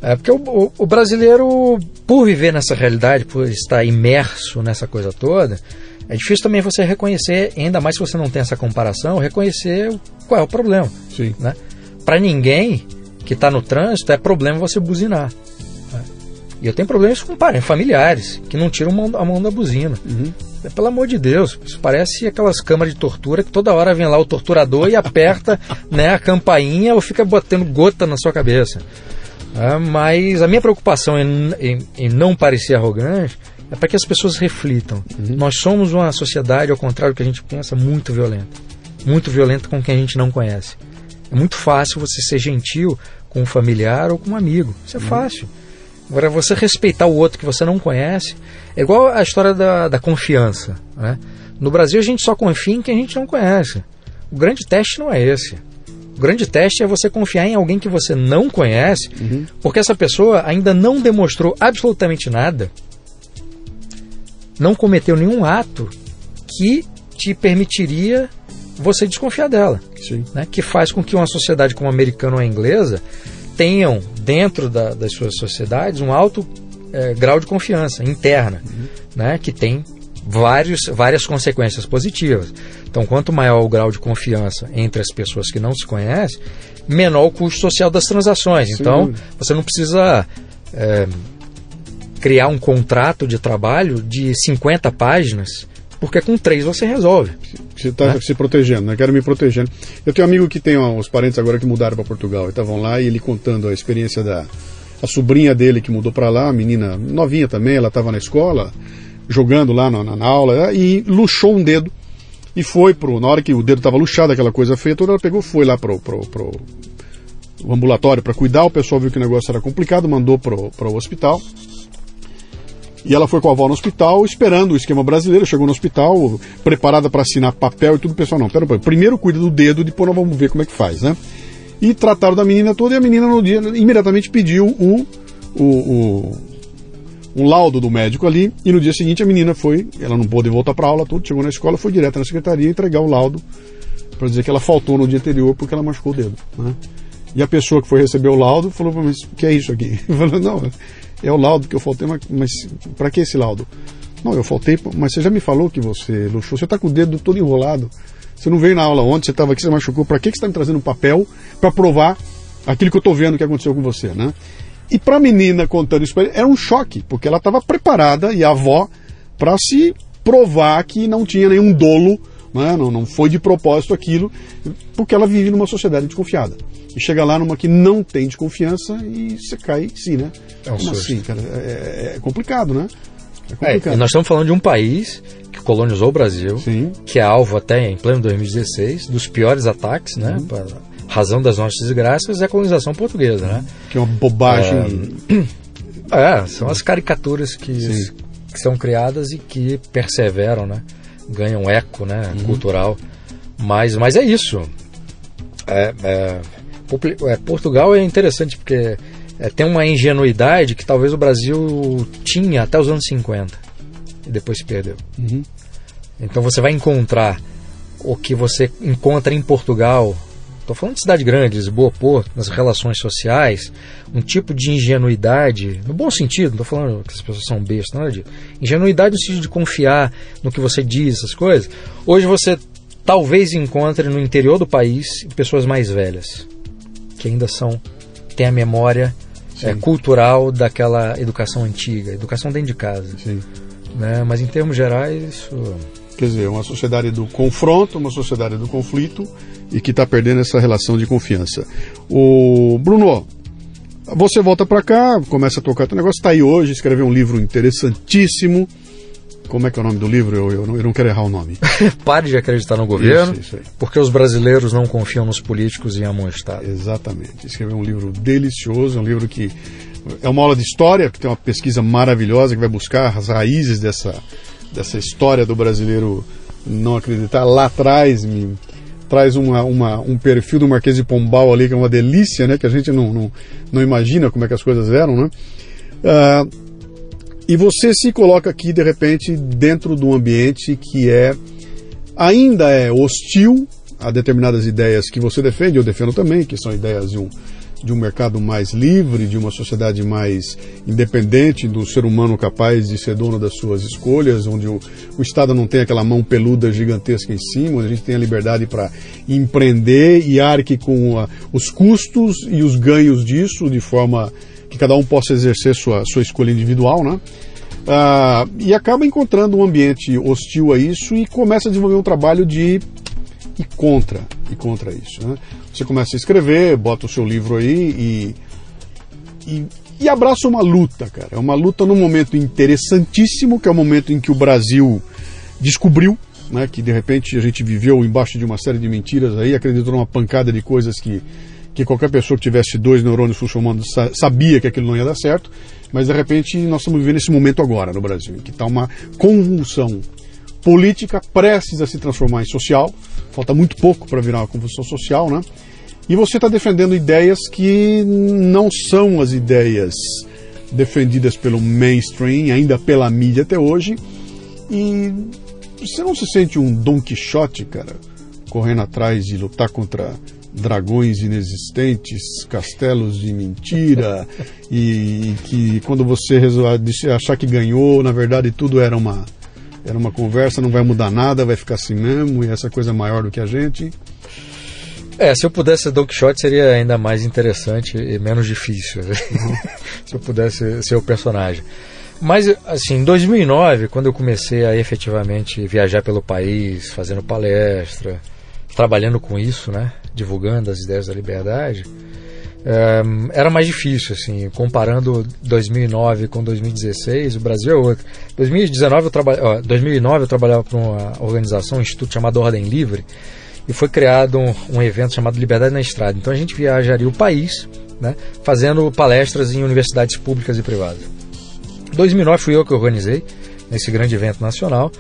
É porque o, o, o, brasileiro, por viver nessa realidade, por estar imerso nessa coisa toda, é difícil também você reconhecer, ainda mais se você não tem essa comparação, reconhecer qual é o problema. Sim. Né? Para ninguém que está no trânsito é problema você buzinar. Né? E eu tenho problemas com parentes, familiares, que não tiram a mão da buzina. Uhum. É, pelo amor de Deus, isso parece aquelas câmaras de tortura que toda hora vem lá o torturador e aperta né, a campainha ou fica botando gota na sua cabeça. É, mas a minha preocupação em, em, em não parecer arrogante é para que as pessoas reflitam. Uhum. Nós somos uma sociedade, ao contrário do que a gente pensa, muito violenta. Muito violenta com quem a gente não conhece. É muito fácil você ser gentil com um familiar ou com um amigo. Isso é uhum. fácil. Agora, você respeitar o outro que você não conhece, é igual a história da, da confiança. Né? No Brasil, a gente só confia em quem a gente não conhece. O grande teste não é esse. O grande teste é você confiar em alguém que você não conhece, uhum. porque essa pessoa ainda não demonstrou absolutamente nada não cometeu nenhum ato que te permitiria você desconfiar dela. Né? Que faz com que uma sociedade como a americana ou a inglesa tenham, dentro da, das suas sociedades, um alto é, grau de confiança interna, uhum. né? que tem vários, várias consequências positivas. Então, quanto maior o grau de confiança entre as pessoas que não se conhecem, menor o custo social das transações. Então, você não precisa. É, criar um contrato de trabalho de 50 páginas, porque com três você resolve. Você está né? se protegendo, né? Quero me protegendo. Eu tenho um amigo que tem uns parentes agora que mudaram para Portugal e estavam lá e ele contando a experiência da a sobrinha dele que mudou para lá, a menina novinha também, ela estava na escola, jogando lá na, na, aula e luxou um dedo e foi pro na hora que o dedo estava luxado, aquela coisa feia, toda ela pegou, foi lá pro, pro, pro o ambulatório para cuidar, o pessoal viu que o negócio era complicado, mandou pro, pro hospital e ela foi com a avó no hospital, esperando o esquema brasileiro, chegou no hospital, preparada para assinar papel e tudo, o pessoal, não, pera, pera, primeiro cuida do dedo, depois nós vamos ver como é que faz, né? E trataram da menina toda e a menina no dia imediatamente pediu o, o, o um laudo do médico ali e no dia seguinte a menina foi, ela não pôde voltar para aula, tudo, chegou na escola, foi direto na secretaria entregar o laudo para dizer que ela faltou no dia anterior porque ela machucou o dedo, né? E a pessoa que foi receber o laudo falou, mas o que é isso aqui? Falou, não, é o laudo que eu faltei, mas, mas para que esse laudo? Não, eu faltei, mas você já me falou que você luxou, você está com o dedo todo enrolado. Você não veio na aula ontem, você estava aqui, você machucou. Para que, que você está me trazendo um papel para provar aquilo que eu estou vendo que aconteceu com você, né? E para a menina contando isso, era um choque, porque ela estava preparada e a avó para se provar que não tinha nenhum dolo, né? não, não foi de propósito aquilo, porque ela vive numa sociedade desconfiada e chega lá numa que não tem desconfiança e você cai sim, né? É um Como assim, cara? É, é complicado, né? É, é complicado. É, nós estamos falando de um país que colonizou o Brasil, sim. que é alvo até em pleno 2016 dos piores ataques, né? Pra, razão das nossas desgraças é a colonização portuguesa, né? Que é uma bobagem. É, é são as caricaturas que, que são criadas e que perseveram, né? Ganham eco, né? Uhum. Cultural. Mas, mas é isso. É, é, é, Portugal é interessante porque é, tem uma ingenuidade que talvez o Brasil tinha até os anos 50 e depois se perdeu. Uhum. Então você vai encontrar o que você encontra em Portugal. Estou falando de cidade grande, Lisboa, Porto, nas relações sociais, um tipo de ingenuidade, no bom sentido, não estou falando que as pessoas são bestas, nada disso. Ingenuidade no sentido de confiar no que você diz, essas coisas. Hoje você talvez encontre no interior do país pessoas mais velhas que ainda são têm a memória é, cultural daquela educação antiga, educação dentro de casa. Né? Mas em termos gerais, isso Quer dizer, uma sociedade do confronto, uma sociedade do conflito e que está perdendo essa relação de confiança. O Bruno, você volta para cá, começa a tocar teu negócio, está aí hoje, escreveu um livro interessantíssimo. Como é que é o nome do livro? Eu, eu, não, eu não quero errar o nome. Pare de acreditar no governo, Isso, isso porque os brasileiros não confiam nos políticos e amam o Estado. Exatamente. Escreveu um livro delicioso, um livro que é uma aula de história, que tem uma pesquisa maravilhosa que vai buscar as raízes dessa, dessa história do brasileiro não acreditar. Lá atrás me traz uma, uma, um perfil do Marquês de Pombal ali que é uma delícia, né? Que a gente não, não, não imagina como é que as coisas eram, né? Ah, e você se coloca aqui de repente dentro de um ambiente que é ainda é hostil a determinadas ideias que você defende, eu defendo também, que são ideias de um, de um mercado mais livre, de uma sociedade mais independente, do ser humano capaz de ser dono das suas escolhas, onde o, o Estado não tem aquela mão peluda gigantesca em cima, onde a gente tem a liberdade para empreender e arque com a, os custos e os ganhos disso, de forma que cada um possa exercer sua, sua escolha individual, né? Ah, e acaba encontrando um ambiente hostil a isso e começa a desenvolver um trabalho de e contra e contra isso. Né? Você começa a escrever, bota o seu livro aí e, e, e abraça uma luta, cara. É uma luta num momento interessantíssimo, que é o momento em que o Brasil descobriu né, que de repente a gente viveu embaixo de uma série de mentiras aí, acreditou numa pancada de coisas que, que qualquer pessoa que tivesse dois neurônios funcionando sa- sabia que aquilo não ia dar certo, mas de repente nós estamos vivendo esse momento agora no Brasil, em que está uma convulsão política prestes a se transformar em social, falta muito pouco para virar uma convulsão social, né? E você está defendendo ideias que não são as ideias defendidas pelo mainstream, ainda pela mídia até hoje, e você não se sente um Don Quixote, cara, correndo atrás de lutar contra dragões inexistentes, castelos de mentira, e, e que quando você achar que ganhou, na verdade tudo era uma era uma conversa, não vai mudar nada, vai ficar assim mesmo, e essa coisa é maior do que a gente. É, se eu pudesse ser Don Quixote seria ainda mais interessante e menos difícil. né? se eu pudesse ser o personagem. Mas, assim, em 2009, quando eu comecei a efetivamente viajar pelo país, fazendo palestra, trabalhando com isso, né? Divulgando as ideias da liberdade, eh, era mais difícil, assim, comparando 2009 com 2016, o Brasil é outro. 2019 eu traba... ó, 2009 eu trabalhava para uma organização, um instituto chamado Ordem Livre, e foi criado um, um evento chamado Liberdade na Estrada. Então a gente viajaria o país, né, fazendo palestras em universidades públicas e privadas. 2009 fui eu que organizei nesse grande evento nacional.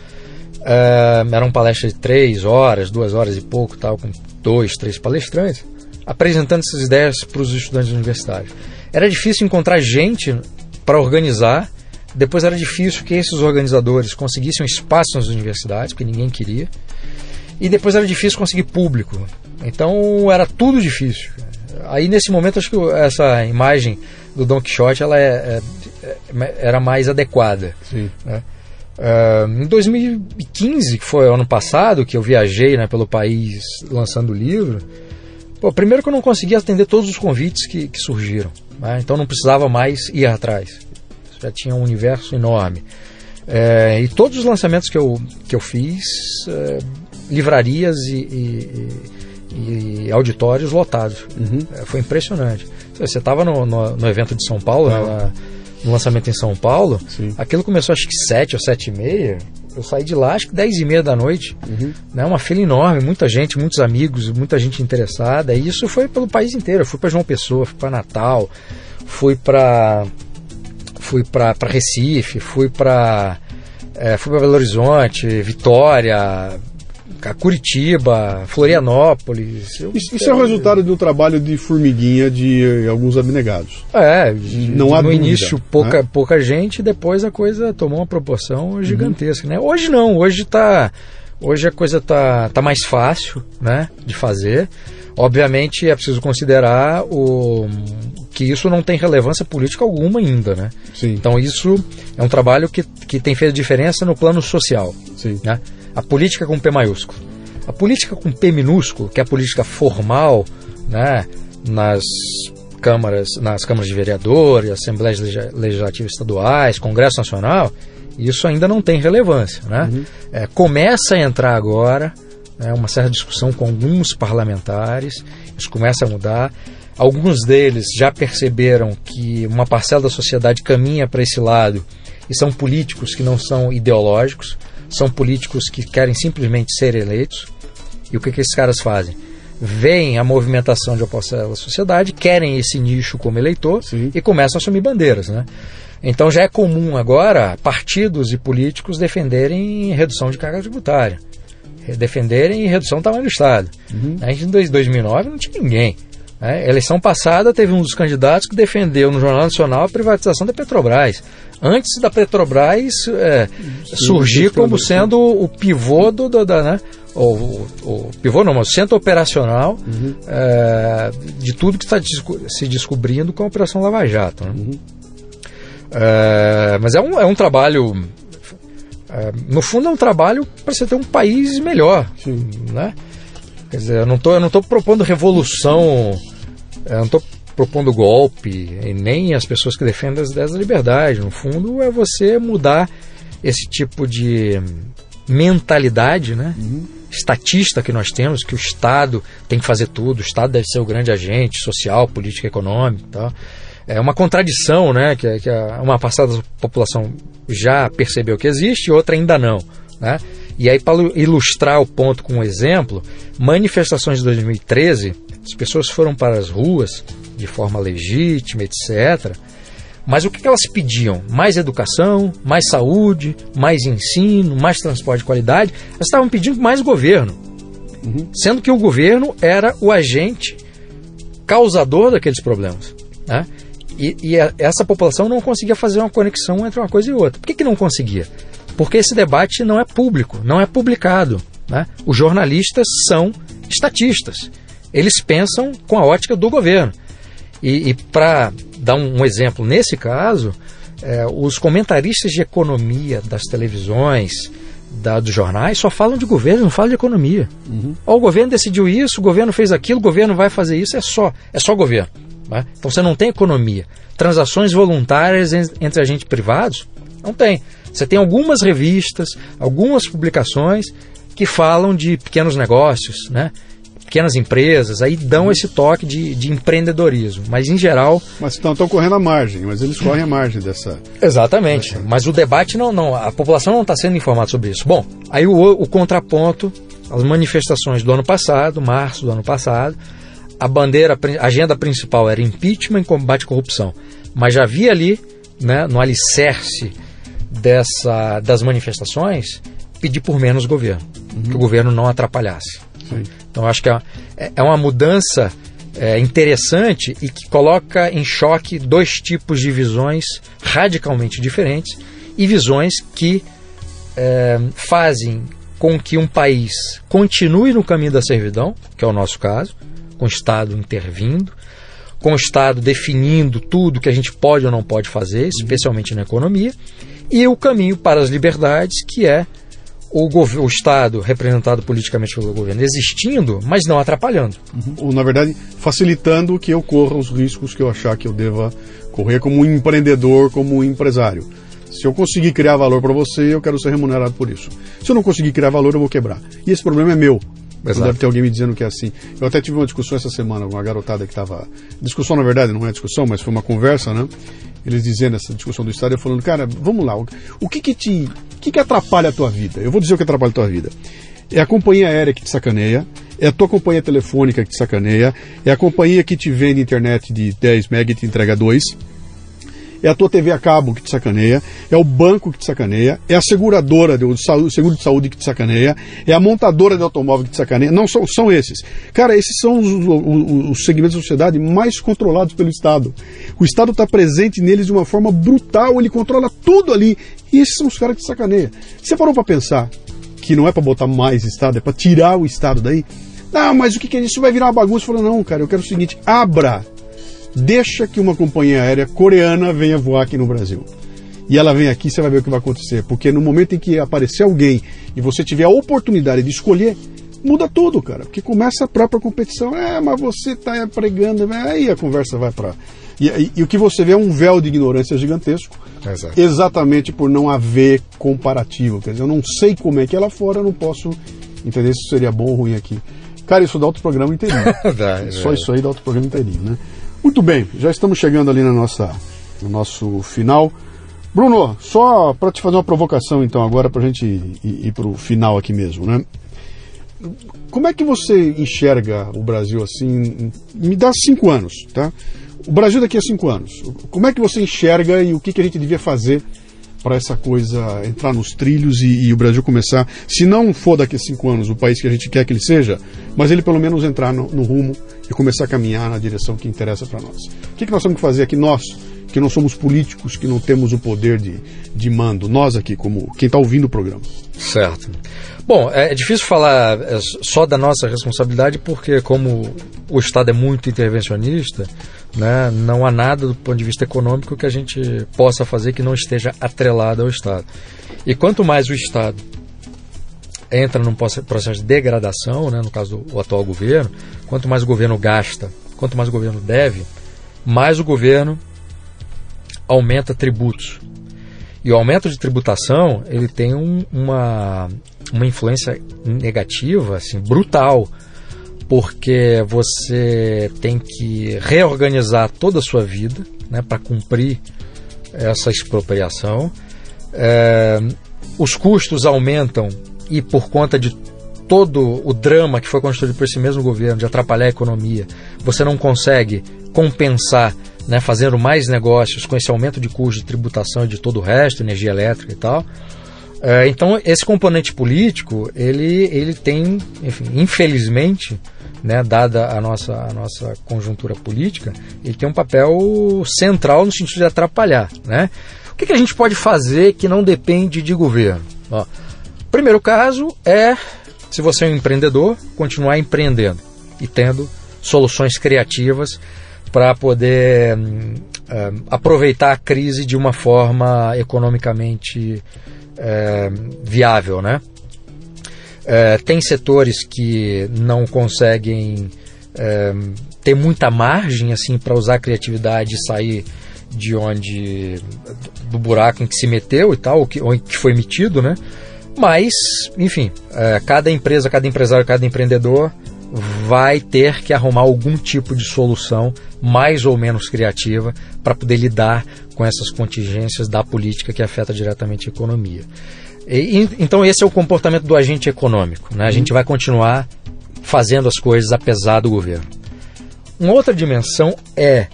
Eh, era uma palestra de três horas, duas horas e pouco, tal, com dois, três palestrantes, apresentando essas ideias para os estudantes universitários. Era difícil encontrar gente para organizar. Depois era difícil que esses organizadores conseguissem um espaço nas universidades, porque ninguém queria. E depois era difícil conseguir público. Então era tudo difícil. Aí nesse momento acho que essa imagem do Don Quixote ela é, é, é, era mais adequada. Sim. Né? Uh, em 2015, que foi ano passado, que eu viajei né, pelo país lançando o livro, pô, primeiro que eu não conseguia atender todos os convites que, que surgiram. Né? Então não precisava mais ir atrás. Já tinha um universo enorme. É, e todos os lançamentos que eu, que eu fiz, é, livrarias e, e, e, auditórios lotados. Uhum. É, foi impressionante. Você estava no, no, no, evento de São Paulo, né, na, no lançamento em São Paulo, Sim. aquilo começou acho que 7 ou 7 e meia. Eu saí de lá acho que 10 e meia da noite. Uhum. Né, uma fila enorme, muita gente, muitos amigos, muita gente interessada. E isso foi pelo país inteiro. Eu fui para João Pessoa, fui para Natal, fui para fui para Recife, fui para é, fui para Belo Horizonte, Vitória, Curitiba, Florianópolis. Eu- Isso, é o resultado de um trabalho de formiguinha de eh, alguns abnegados. É, Não há no dúvida, início pouca, né? pouca gente, depois a coisa tomou uma proporção gigantesca, né? Hoje não, hoje tá hoje a coisa tá, tá mais fácil, né, de fazer. Obviamente é preciso considerar o que isso não tem relevância política alguma ainda, né? Sim, Então isso é um trabalho que, que tem feito diferença no plano social. sim. né? A política com P maiúsculo. A política com P minúsculo, que é a política formal, né, nas câmaras, nas câmaras de vereadores, assembleias legislativas estaduais, Congresso Nacional, Isso ainda não tem relevância. Né? Uhum. É, começa a entrar agora né, uma certa discussão com alguns parlamentares, isso começa a mudar. Alguns deles já perceberam que uma parcela da sociedade caminha para esse lado e são políticos que não são ideológicos, são políticos que querem simplesmente ser eleitos. E o que, que esses caras fazem? Veem a movimentação de uma parcela da sociedade, querem esse nicho como eleitor Sim. e começam a assumir bandeiras. Né? Então já é comum agora partidos e políticos defenderem redução de carga tributária, defenderem redução do tamanho do Estado. Uhum. A gente, em 2009 não tinha ninguém. É, eleição passada teve um dos candidatos que defendeu no Jornal Nacional a privatização da Petrobras. Antes da Petrobras é, surgir como sendo o pivô do, do da, né? O, o, pivô não, mas o centro operacional uhum. é, de tudo que está se descobrindo com a Operação Lava Jato. Né? Uhum. É, mas é um, é um trabalho. É, no fundo, é um trabalho para você ter um país melhor. Sim. Né? Quer dizer, eu não tô, eu não tô propondo revolução, eu não estou propondo golpe, e nem as pessoas que defendem as ideias da liberdade. No fundo, é você mudar esse tipo de mentalidade, né? Uhum. Estatista que nós temos, que o Estado tem que fazer tudo, o Estado deve ser o grande agente social, político, econômico tal. É uma contradição, né? Que, que uma passada da população já percebeu que existe e outra ainda não. Né? E aí, para ilustrar o ponto com um exemplo, manifestações de 2013, as pessoas foram para as ruas de forma legítima, etc. Mas o que elas pediam? Mais educação, mais saúde, mais ensino, mais transporte de qualidade. Elas estavam pedindo mais governo. Uhum. Sendo que o governo era o agente causador daqueles problemas. Né? E, e a, essa população não conseguia fazer uma conexão entre uma coisa e outra. Por que, que não conseguia? porque esse debate não é público, não é publicado. Né? Os jornalistas são estatistas, eles pensam com a ótica do governo. E, e para dar um, um, exemplo, nesse caso, é, os comentaristas de economia das televisões, da, dos jornais, só falam de governo, não falam de economia. Uhum. o governo decidiu isso, o governo fez aquilo, o governo vai fazer isso, é só, é só governo. Né? Então você não tem economia. Transações voluntárias entre agentes privados? Não tem. Você tem algumas revistas, algumas publicações que falam de pequenos negócios, né? Pequenas empresas, aí dão esse toque de, de empreendedorismo. Mas em geral. Mas estão, estão correndo a margem, mas eles correm a margem dessa. Exatamente. Dessa... Mas o debate não, não. A população não está sendo informada sobre isso. Bom, aí o, o contraponto, as manifestações do ano passado, março do ano passado, a bandeira, a agenda principal era impeachment e combate à corrupção. Mas já havia ali, né, no alicerce dessa, das manifestações pedir por menos governo, uhum. que o governo não atrapalhasse. Sim. Então acho que é, é uma mudança é, interessante e que coloca em choque dois tipos de visões radicalmente diferentes e visões que é, fazem com que um país continue no caminho da servidão, que é o nosso caso, com o Estado intervindo, com o Estado definindo tudo que a gente pode ou não pode fazer, especialmente na economia, e o caminho para as liberdades, que é o, o, Estado, representado politicamente pelo governo, existindo, mas não atrapalhando. Uhum. Ou, na verdade, facilitando que eu corra os riscos que eu achar que eu deva correr como um empreendedor, como um empresário. Se eu conseguir criar valor para você, eu quero ser remunerado por isso. Se eu não conseguir criar valor, eu vou quebrar. E esse problema é meu. Exato. Deve ter alguém me dizendo que é assim. Eu até tive uma discussão essa semana com uma garotada que estava. Discussão, na verdade, não é discussão, mas foi uma conversa, né? Eles dizendo essa discussão do estádio, eu falando, cara, vamos lá, o que que te. O que que atrapalha a tua vida? Eu vou dizer o que atrapalha a tua vida. É a companhia aérea que te sacaneia, é a tua companhia telefônica que te sacaneia, é a companhia que te vende internet de 10 MB e te entrega 2 é a tua TV a cabo que te sacaneia, é o banco que te sacaneia, é a seguradora, o seguro de saúde que te sacaneia, é a montadora de automóvel que te sacaneia. Não, são, são esses. Cara, esses são os, os, os segmentos da sociedade mais controlados pelo Estado. O Estado está presente neles de uma forma brutal, ele controla tudo ali. E esses são os caras que te sacaneiam. Você parou para pensar que não é para botar mais Estado, é para tirar o Estado daí? Não, mas o que, que é isso? Vai virar uma bagunça? Falou, não, cara, eu quero o seguinte: abra deixa que uma companhia aérea coreana venha voar aqui no Brasil. E ela vem aqui, você vai ver o que vai acontecer. Porque no momento em que aparecer alguém e você tiver a oportunidade de escolher, muda tudo, cara. Porque começa a própria competição. É, mas você está pregando. Aí a conversa vai para E, e, e, o que você vê é um véu de ignorância gigantesco, Exato. exatamente por não haver comparativo. Quer dizer, eu não sei como é que é lá fora, eu não posso entender se seria bom ou ruim aqui. Cara, isso dá outro programa inteirinho. dá, é Só isso aí dá outro programa inteirinho, né? Muito bem, já estamos chegando ali na nossa, no nosso final. Bruno, só para te fazer uma provocação então agora para a gente ir, ir para o final aqui mesmo, né? Como é que você enxerga o Brasil assim? Me dá cinco anos, tá? O Brasil daqui a cinco anos. Como é que você enxerga e o que, que a gente devia fazer para essa coisa entrar nos trilhos e, e, o Brasil começar, se não for daqui a cinco anos o país que a gente quer que ele seja, mas ele pelo menos entrar no, no rumo e começar a caminhar na direção que interessa para nós. O que, que nós temos que fazer aqui, nós, que não somos políticos, que não temos o poder de, de mando, nós aqui, como quem está ouvindo o programa? Certo. Bom, é difícil falar é, só da nossa responsabilidade, porque como o Estado é muito intervencionista, né, não há nada do ponto de vista econômico que a gente possa fazer que não esteja atrelado ao Estado. E quanto mais o Estado entra num processo de degradação, né, no caso do atual governo, quanto mais o governo gasta, quanto mais o governo deve, mais o governo aumenta tributos. E o aumento de tributação ele tem um, uma, uma influência negativa assim, brutal, porque você tem que reorganizar toda a sua vida né, para cumprir essa expropriação. É, os custos aumentam e por conta de todo o drama que foi construído por esse mesmo governo de atrapalhar a economia, você não consegue compensar né, fazendo mais negócios com esse aumento de custo de tributação e de todo o resto, energia elétrica e tal. É, então, esse componente político, ele, ele tem, enfim, infelizmente, né, dada a nossa, a nossa conjuntura política, ele tem um papel central no sentido de atrapalhar. Né? O que, que a gente pode fazer que não depende de governo? Ó, primeiro caso é, se você é um empreendedor, continuar empreendendo e tendo soluções criativas para poder um, aproveitar a crise de uma forma economicamente viável, né? tem setores que não conseguem ter muita margem assim para usar a criatividade e sair de onde do buraco em que se meteu e tal, ou que, ou que foi metido, né? Mas, enfim, cada empresa, cada empresário, cada empreendedor vai ter que arrumar algum tipo de solução mais ou menos criativa para poder lidar com essas contingências da política que afeta diretamente a economia. E, então esse é o comportamento do agente econômico. Né? A gente vai continuar fazendo as coisas apesar do governo. Uma outra dimensão é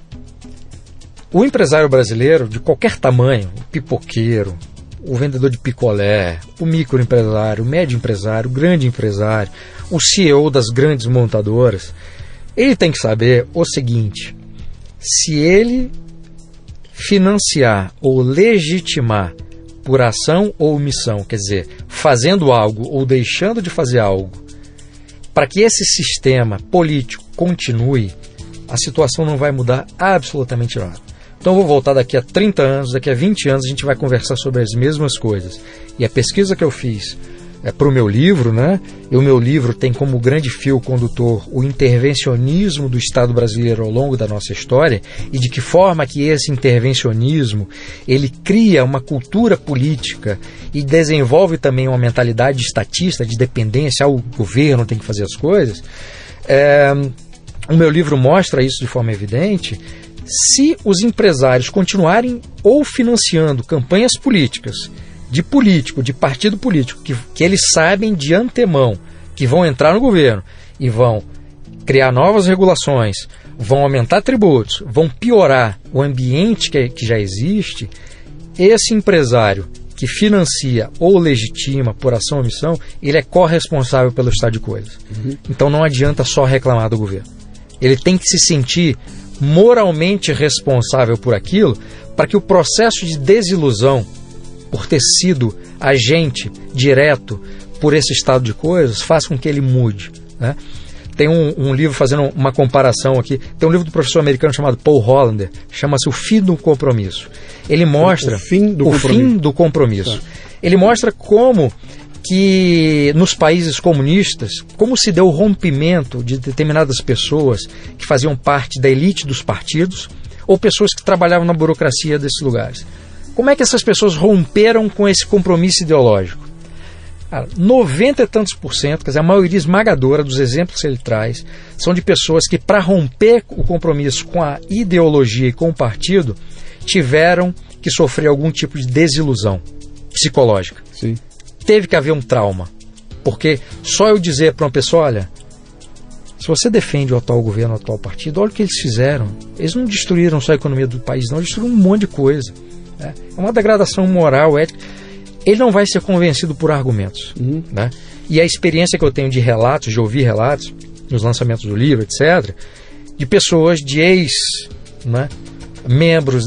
o empresário brasileiro de qualquer tamanho, o pipoqueiro, o vendedor de picolé, o microempresário, o médio empresário, o grande empresário, o CEO das grandes montadoras, ele tem que saber o seguinte: se ele financiar ou legitimar por ação ou omissão, quer dizer, fazendo algo ou deixando de fazer algo, para que esse sistema político continue, a situação não vai mudar absolutamente nada. Então vou voltar daqui a 30 anos, daqui a 20 anos a gente vai conversar sobre as mesmas coisas. E a pesquisa que eu fiz é, para o meu livro, né? E o meu livro tem como grande fio condutor o intervencionismo do Estado brasileiro ao longo da nossa história e de que forma que esse intervencionismo ele cria uma cultura política e desenvolve também uma mentalidade estatista de dependência ao governo tem que fazer as coisas. É, o meu livro mostra isso de forma evidente. Se os empresários continuarem ou financiando campanhas políticas de político, de partido político, que, que eles sabem de antemão que vão entrar no governo e vão criar novas regulações, vão aumentar tributos, vão piorar o ambiente que, que já existe, esse empresário que financia ou legitima por ação ou omissão, ele é corresponsável pelo estado de coisas. Uhum. Então não adianta só reclamar do governo. Ele tem que se sentir moralmente responsável por aquilo para que o processo de desilusão por ter sido agente direto por esse estado de coisas, faz com que ele mude. Né? Tem um, um, livro fazendo uma comparação aqui. Tem um livro do professor americano chamado Paul Hollander, chama-se O Fim do Compromisso. Ele mostra o fim do o compromisso. Fim do compromisso. Tá. Ele mostra como que nos países comunistas, como se deu o rompimento de determinadas pessoas que faziam parte da elite dos partidos, ou pessoas que trabalhavam na burocracia desses lugares. Como é que essas pessoas romperam com esse compromisso ideológico? Cara, 90 e tantos por cento, quer dizer, a maioria esmagadora dos exemplos que ele traz, são de pessoas que, para romper o compromisso com a ideologia e com o partido, tiveram que sofrer algum tipo de desilusão psicológica. Sim. Teve que haver um trauma. Porque só eu dizer para uma pessoa, olha, se você defende o atual governo, o atual partido, olha o que eles fizeram. Eles não destruíram só a economia do país, não, eles destruíram um monte de coisa. Né? É uma degradação moral, ética. Ele não vai ser convencido por argumentos. Uhum. Né? E a experiência que eu tenho de relatos, de ouvir relatos, nos lançamentos do livro, etc., de pessoas, de ex-membros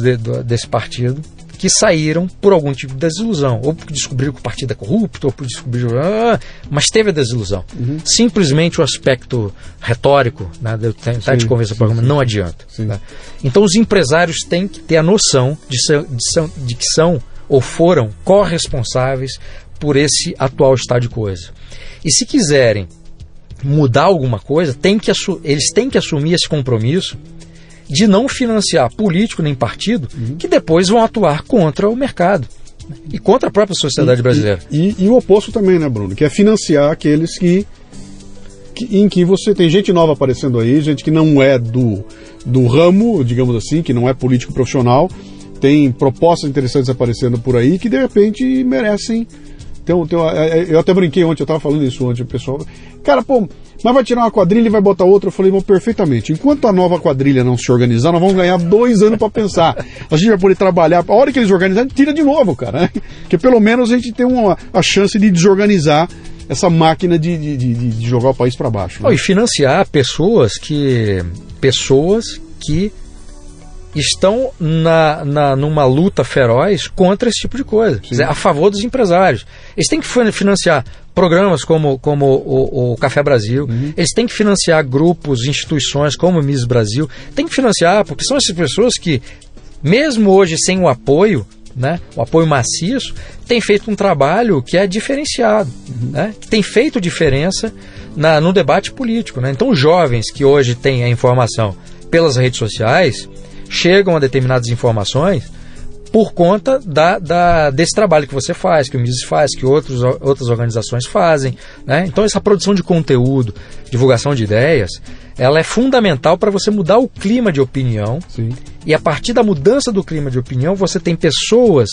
né, de, desse partido, que saíram por algum tipo de desilusão, ou porque descobriram que o partido é corrupto, ou por descobrir, ah, mas teve a desilusão. Uhum. Simplesmente o aspecto retórico, né, de eu tentar Sim, te convencer sim, por argumento, sim, não adianta. Né? Então os empresários têm que ter a noção de, ser- de são- de que são ou foram corresponsáveis por esse atual estado de coisa. E se quiserem mudar alguma coisa, tem que eles têm que assumir esse compromisso de não financiar político nem partido que depois vão atuar contra o mercado e contra a própria sociedade brasileira. E, e o oposto também, né, Bruno? Que é financiar aqueles que, que- em que você tem gente nova aparecendo aí, gente que não é do, do ramo, digamos assim, que não é político profissional, tem propostas interessantes aparecendo por aí que de repente merecem. Tem, tem é, é, eu até brinquei ontem, eu estava falando isso ontem, o pessoal. Cara, pô, mas vai tirar uma quadrilha e vai botar outra. Eu falei, bom, perfeitamente. Enquanto a nova quadrilha não se organizar, nós vamos ganhar dois anos para pensar. A gente vai poder trabalhar. A hora que eles organizarem, tira de novo, cara. né? Porque pelo menos a gente tem uma, a chance de desorganizar essa máquina de, de, de- de jogar o país para baixo. né? Oh, e financiar pessoas que pessoas que estão na, na, numa luta feroz contra esse tipo de coisa, Quer dizer, a favor dos empresários. Eles têm que fin- financiar programas como, como o, o Café Brasil, eles têm que financiar grupos, instituições como o Miss Brasil, tem que financiar, porque são essas pessoas que, mesmo hoje sem o apoio, né, o apoio maciço, tem feito um trabalho que é diferenciado, né, que tem feito diferença na, no debate político. Né? Então, os jovens que hoje têm a informação pelas redes sociais chegam a determinadas informações por conta da, da- desse trabalho que você faz, que o Mises faz, que outros, outras organizações fazem. Né? Então, essa produção de conteúdo, divulgação de ideias, ela é fundamental para você mudar o clima de opinião Sim. e a partir da mudança do clima de opinião, você tem pessoas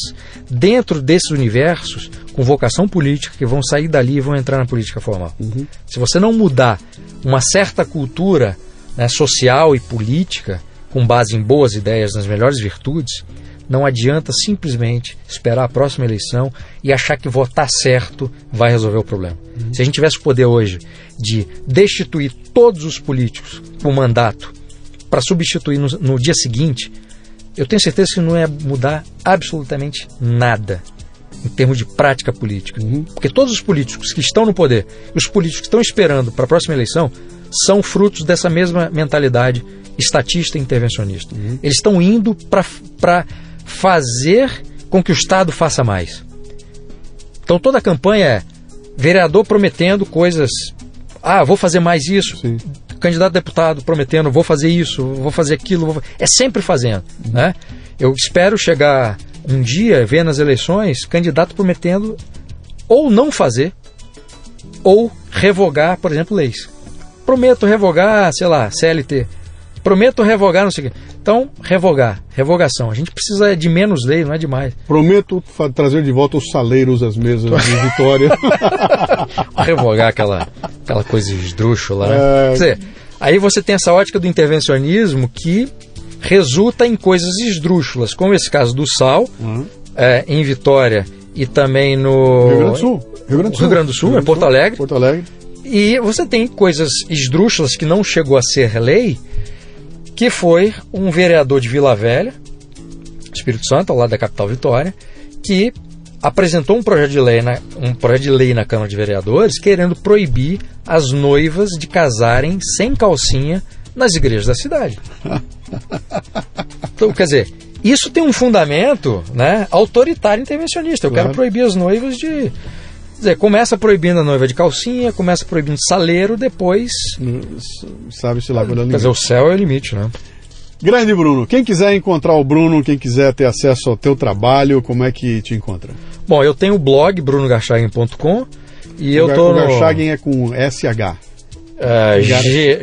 dentro desses universos com vocação política que vão sair dali e vão entrar na política formal. Se você não mudar uma certa cultura né, social e política com base em boas ideias, nas melhores virtudes, não adianta simplesmente esperar a próxima eleição e achar que votar certo vai resolver o problema. Se a gente tivesse o poder hoje de destituir todos os políticos com mandato para substituir no, no dia seguinte, eu tenho certeza que não ia mudar absolutamente nada em termos de prática política. Porque todos os políticos que estão no poder e os políticos que estão esperando para a próxima eleição são frutos dessa mesma mentalidade estatista e intervencionista. Eles estão indo para fazer com que o Estado faça mais. Então toda a campanha é vereador prometendo coisas. Ah, vou fazer mais isso. Sim. Candidato a deputado prometendo, vou fazer isso, vou fazer aquilo. vou É sempre fazendo. Né? Eu espero chegar um dia, ver nas eleições, candidato prometendo ou não fazer, ou revogar, por exemplo, leis. Prometo revogar, sei lá, CLT. Prometo revogar, não sei o quê. Então, revogar, revogação. A gente precisa de menos lei, não é demais. Prometo trazer de volta os saleiros às mesas de Vitória. revogar aquela, aquela coisa esdrúxula, né? É. Quer dizer, aí você tem essa ótica do intervencionismo que resulta em coisas esdrúxulas, como esse caso do sal, Uhum. é, em Vitória e também no Rio Grande do Sul. Rio Grande do Sul, Rio Grande do Sul, é Porto Alegre. Porto Alegre. E você tem coisas esdrúxulas que não chegou a ser lei, que foi um vereador de Vila Velha, Espírito Santo, ao lado da capital Vitória, que apresentou um projeto de lei na, um projeto de lei na Câmara de Vereadores querendo proibir as noivas de casarem sem calcinha nas igrejas da cidade. Então, quer dizer, isso tem um fundamento né, autoritário intervencionista. Eu Claro. quero proibir as noivas de. Quer dizer, começa proibindo a noiva de calcinha, começa proibindo saleiro, depois. Sabe-se lá quando é Quer dizer, o céu é o limite, né? Grande Bruno, quem quiser encontrar o Bruno, quem quiser ter acesso ao teu trabalho, como é que te encontra? Bom, eu tenho o blog brunogarchagen.com e eu o tô o no Garchagen é com SH. uh, G-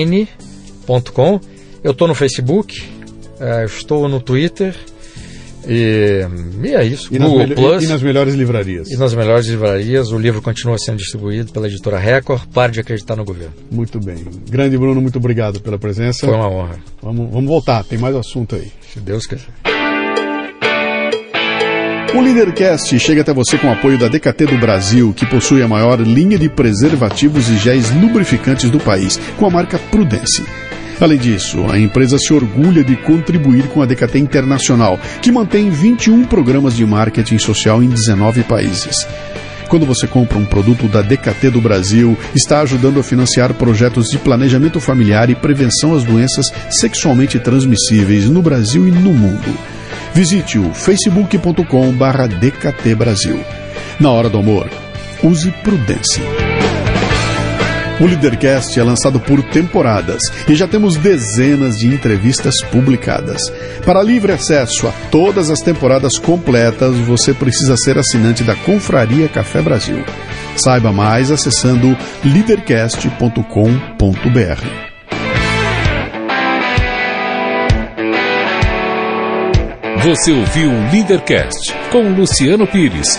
G-A-R-S-C-H-A-G-E-N.com. Eu tô no Facebook, uh, estou no Twitter e, e é isso. E nas, Google melho- Plus. e nas melhores livrarias. E nas melhores livrarias, o livro continua sendo distribuído pela editora Record. Pare de acreditar no governo. Muito bem. Grande Bruno, muito obrigado pela presença. Foi uma honra, Vamos, vamos voltar, tem mais assunto aí. se Deus quiser. O Leadercast chega até você com o apoio da DKT do Brasil, que possui a maior linha de preservativos e géis lubrificantes do país, com a marca Prudence. Além disso, a empresa se orgulha de contribuir com a DKT Internacional, que mantém 21 programas de marketing social em 19 países. Quando você compra um produto da DKT do Brasil, está ajudando a financiar projetos de planejamento familiar e prevenção às doenças sexualmente transmissíveis no Brasil e no mundo. Visite o facebook.com/barra DKT Brasil. Na hora do amor, use prudência. O Leadercast é lançado por temporadas e já temos dezenas de entrevistas publicadas. Para livre acesso a todas as temporadas completas, você precisa ser assinante da Confraria Café Brasil. Saiba mais acessando leadercast.com.br. Você ouviu o Leadercast com Luciano Pires.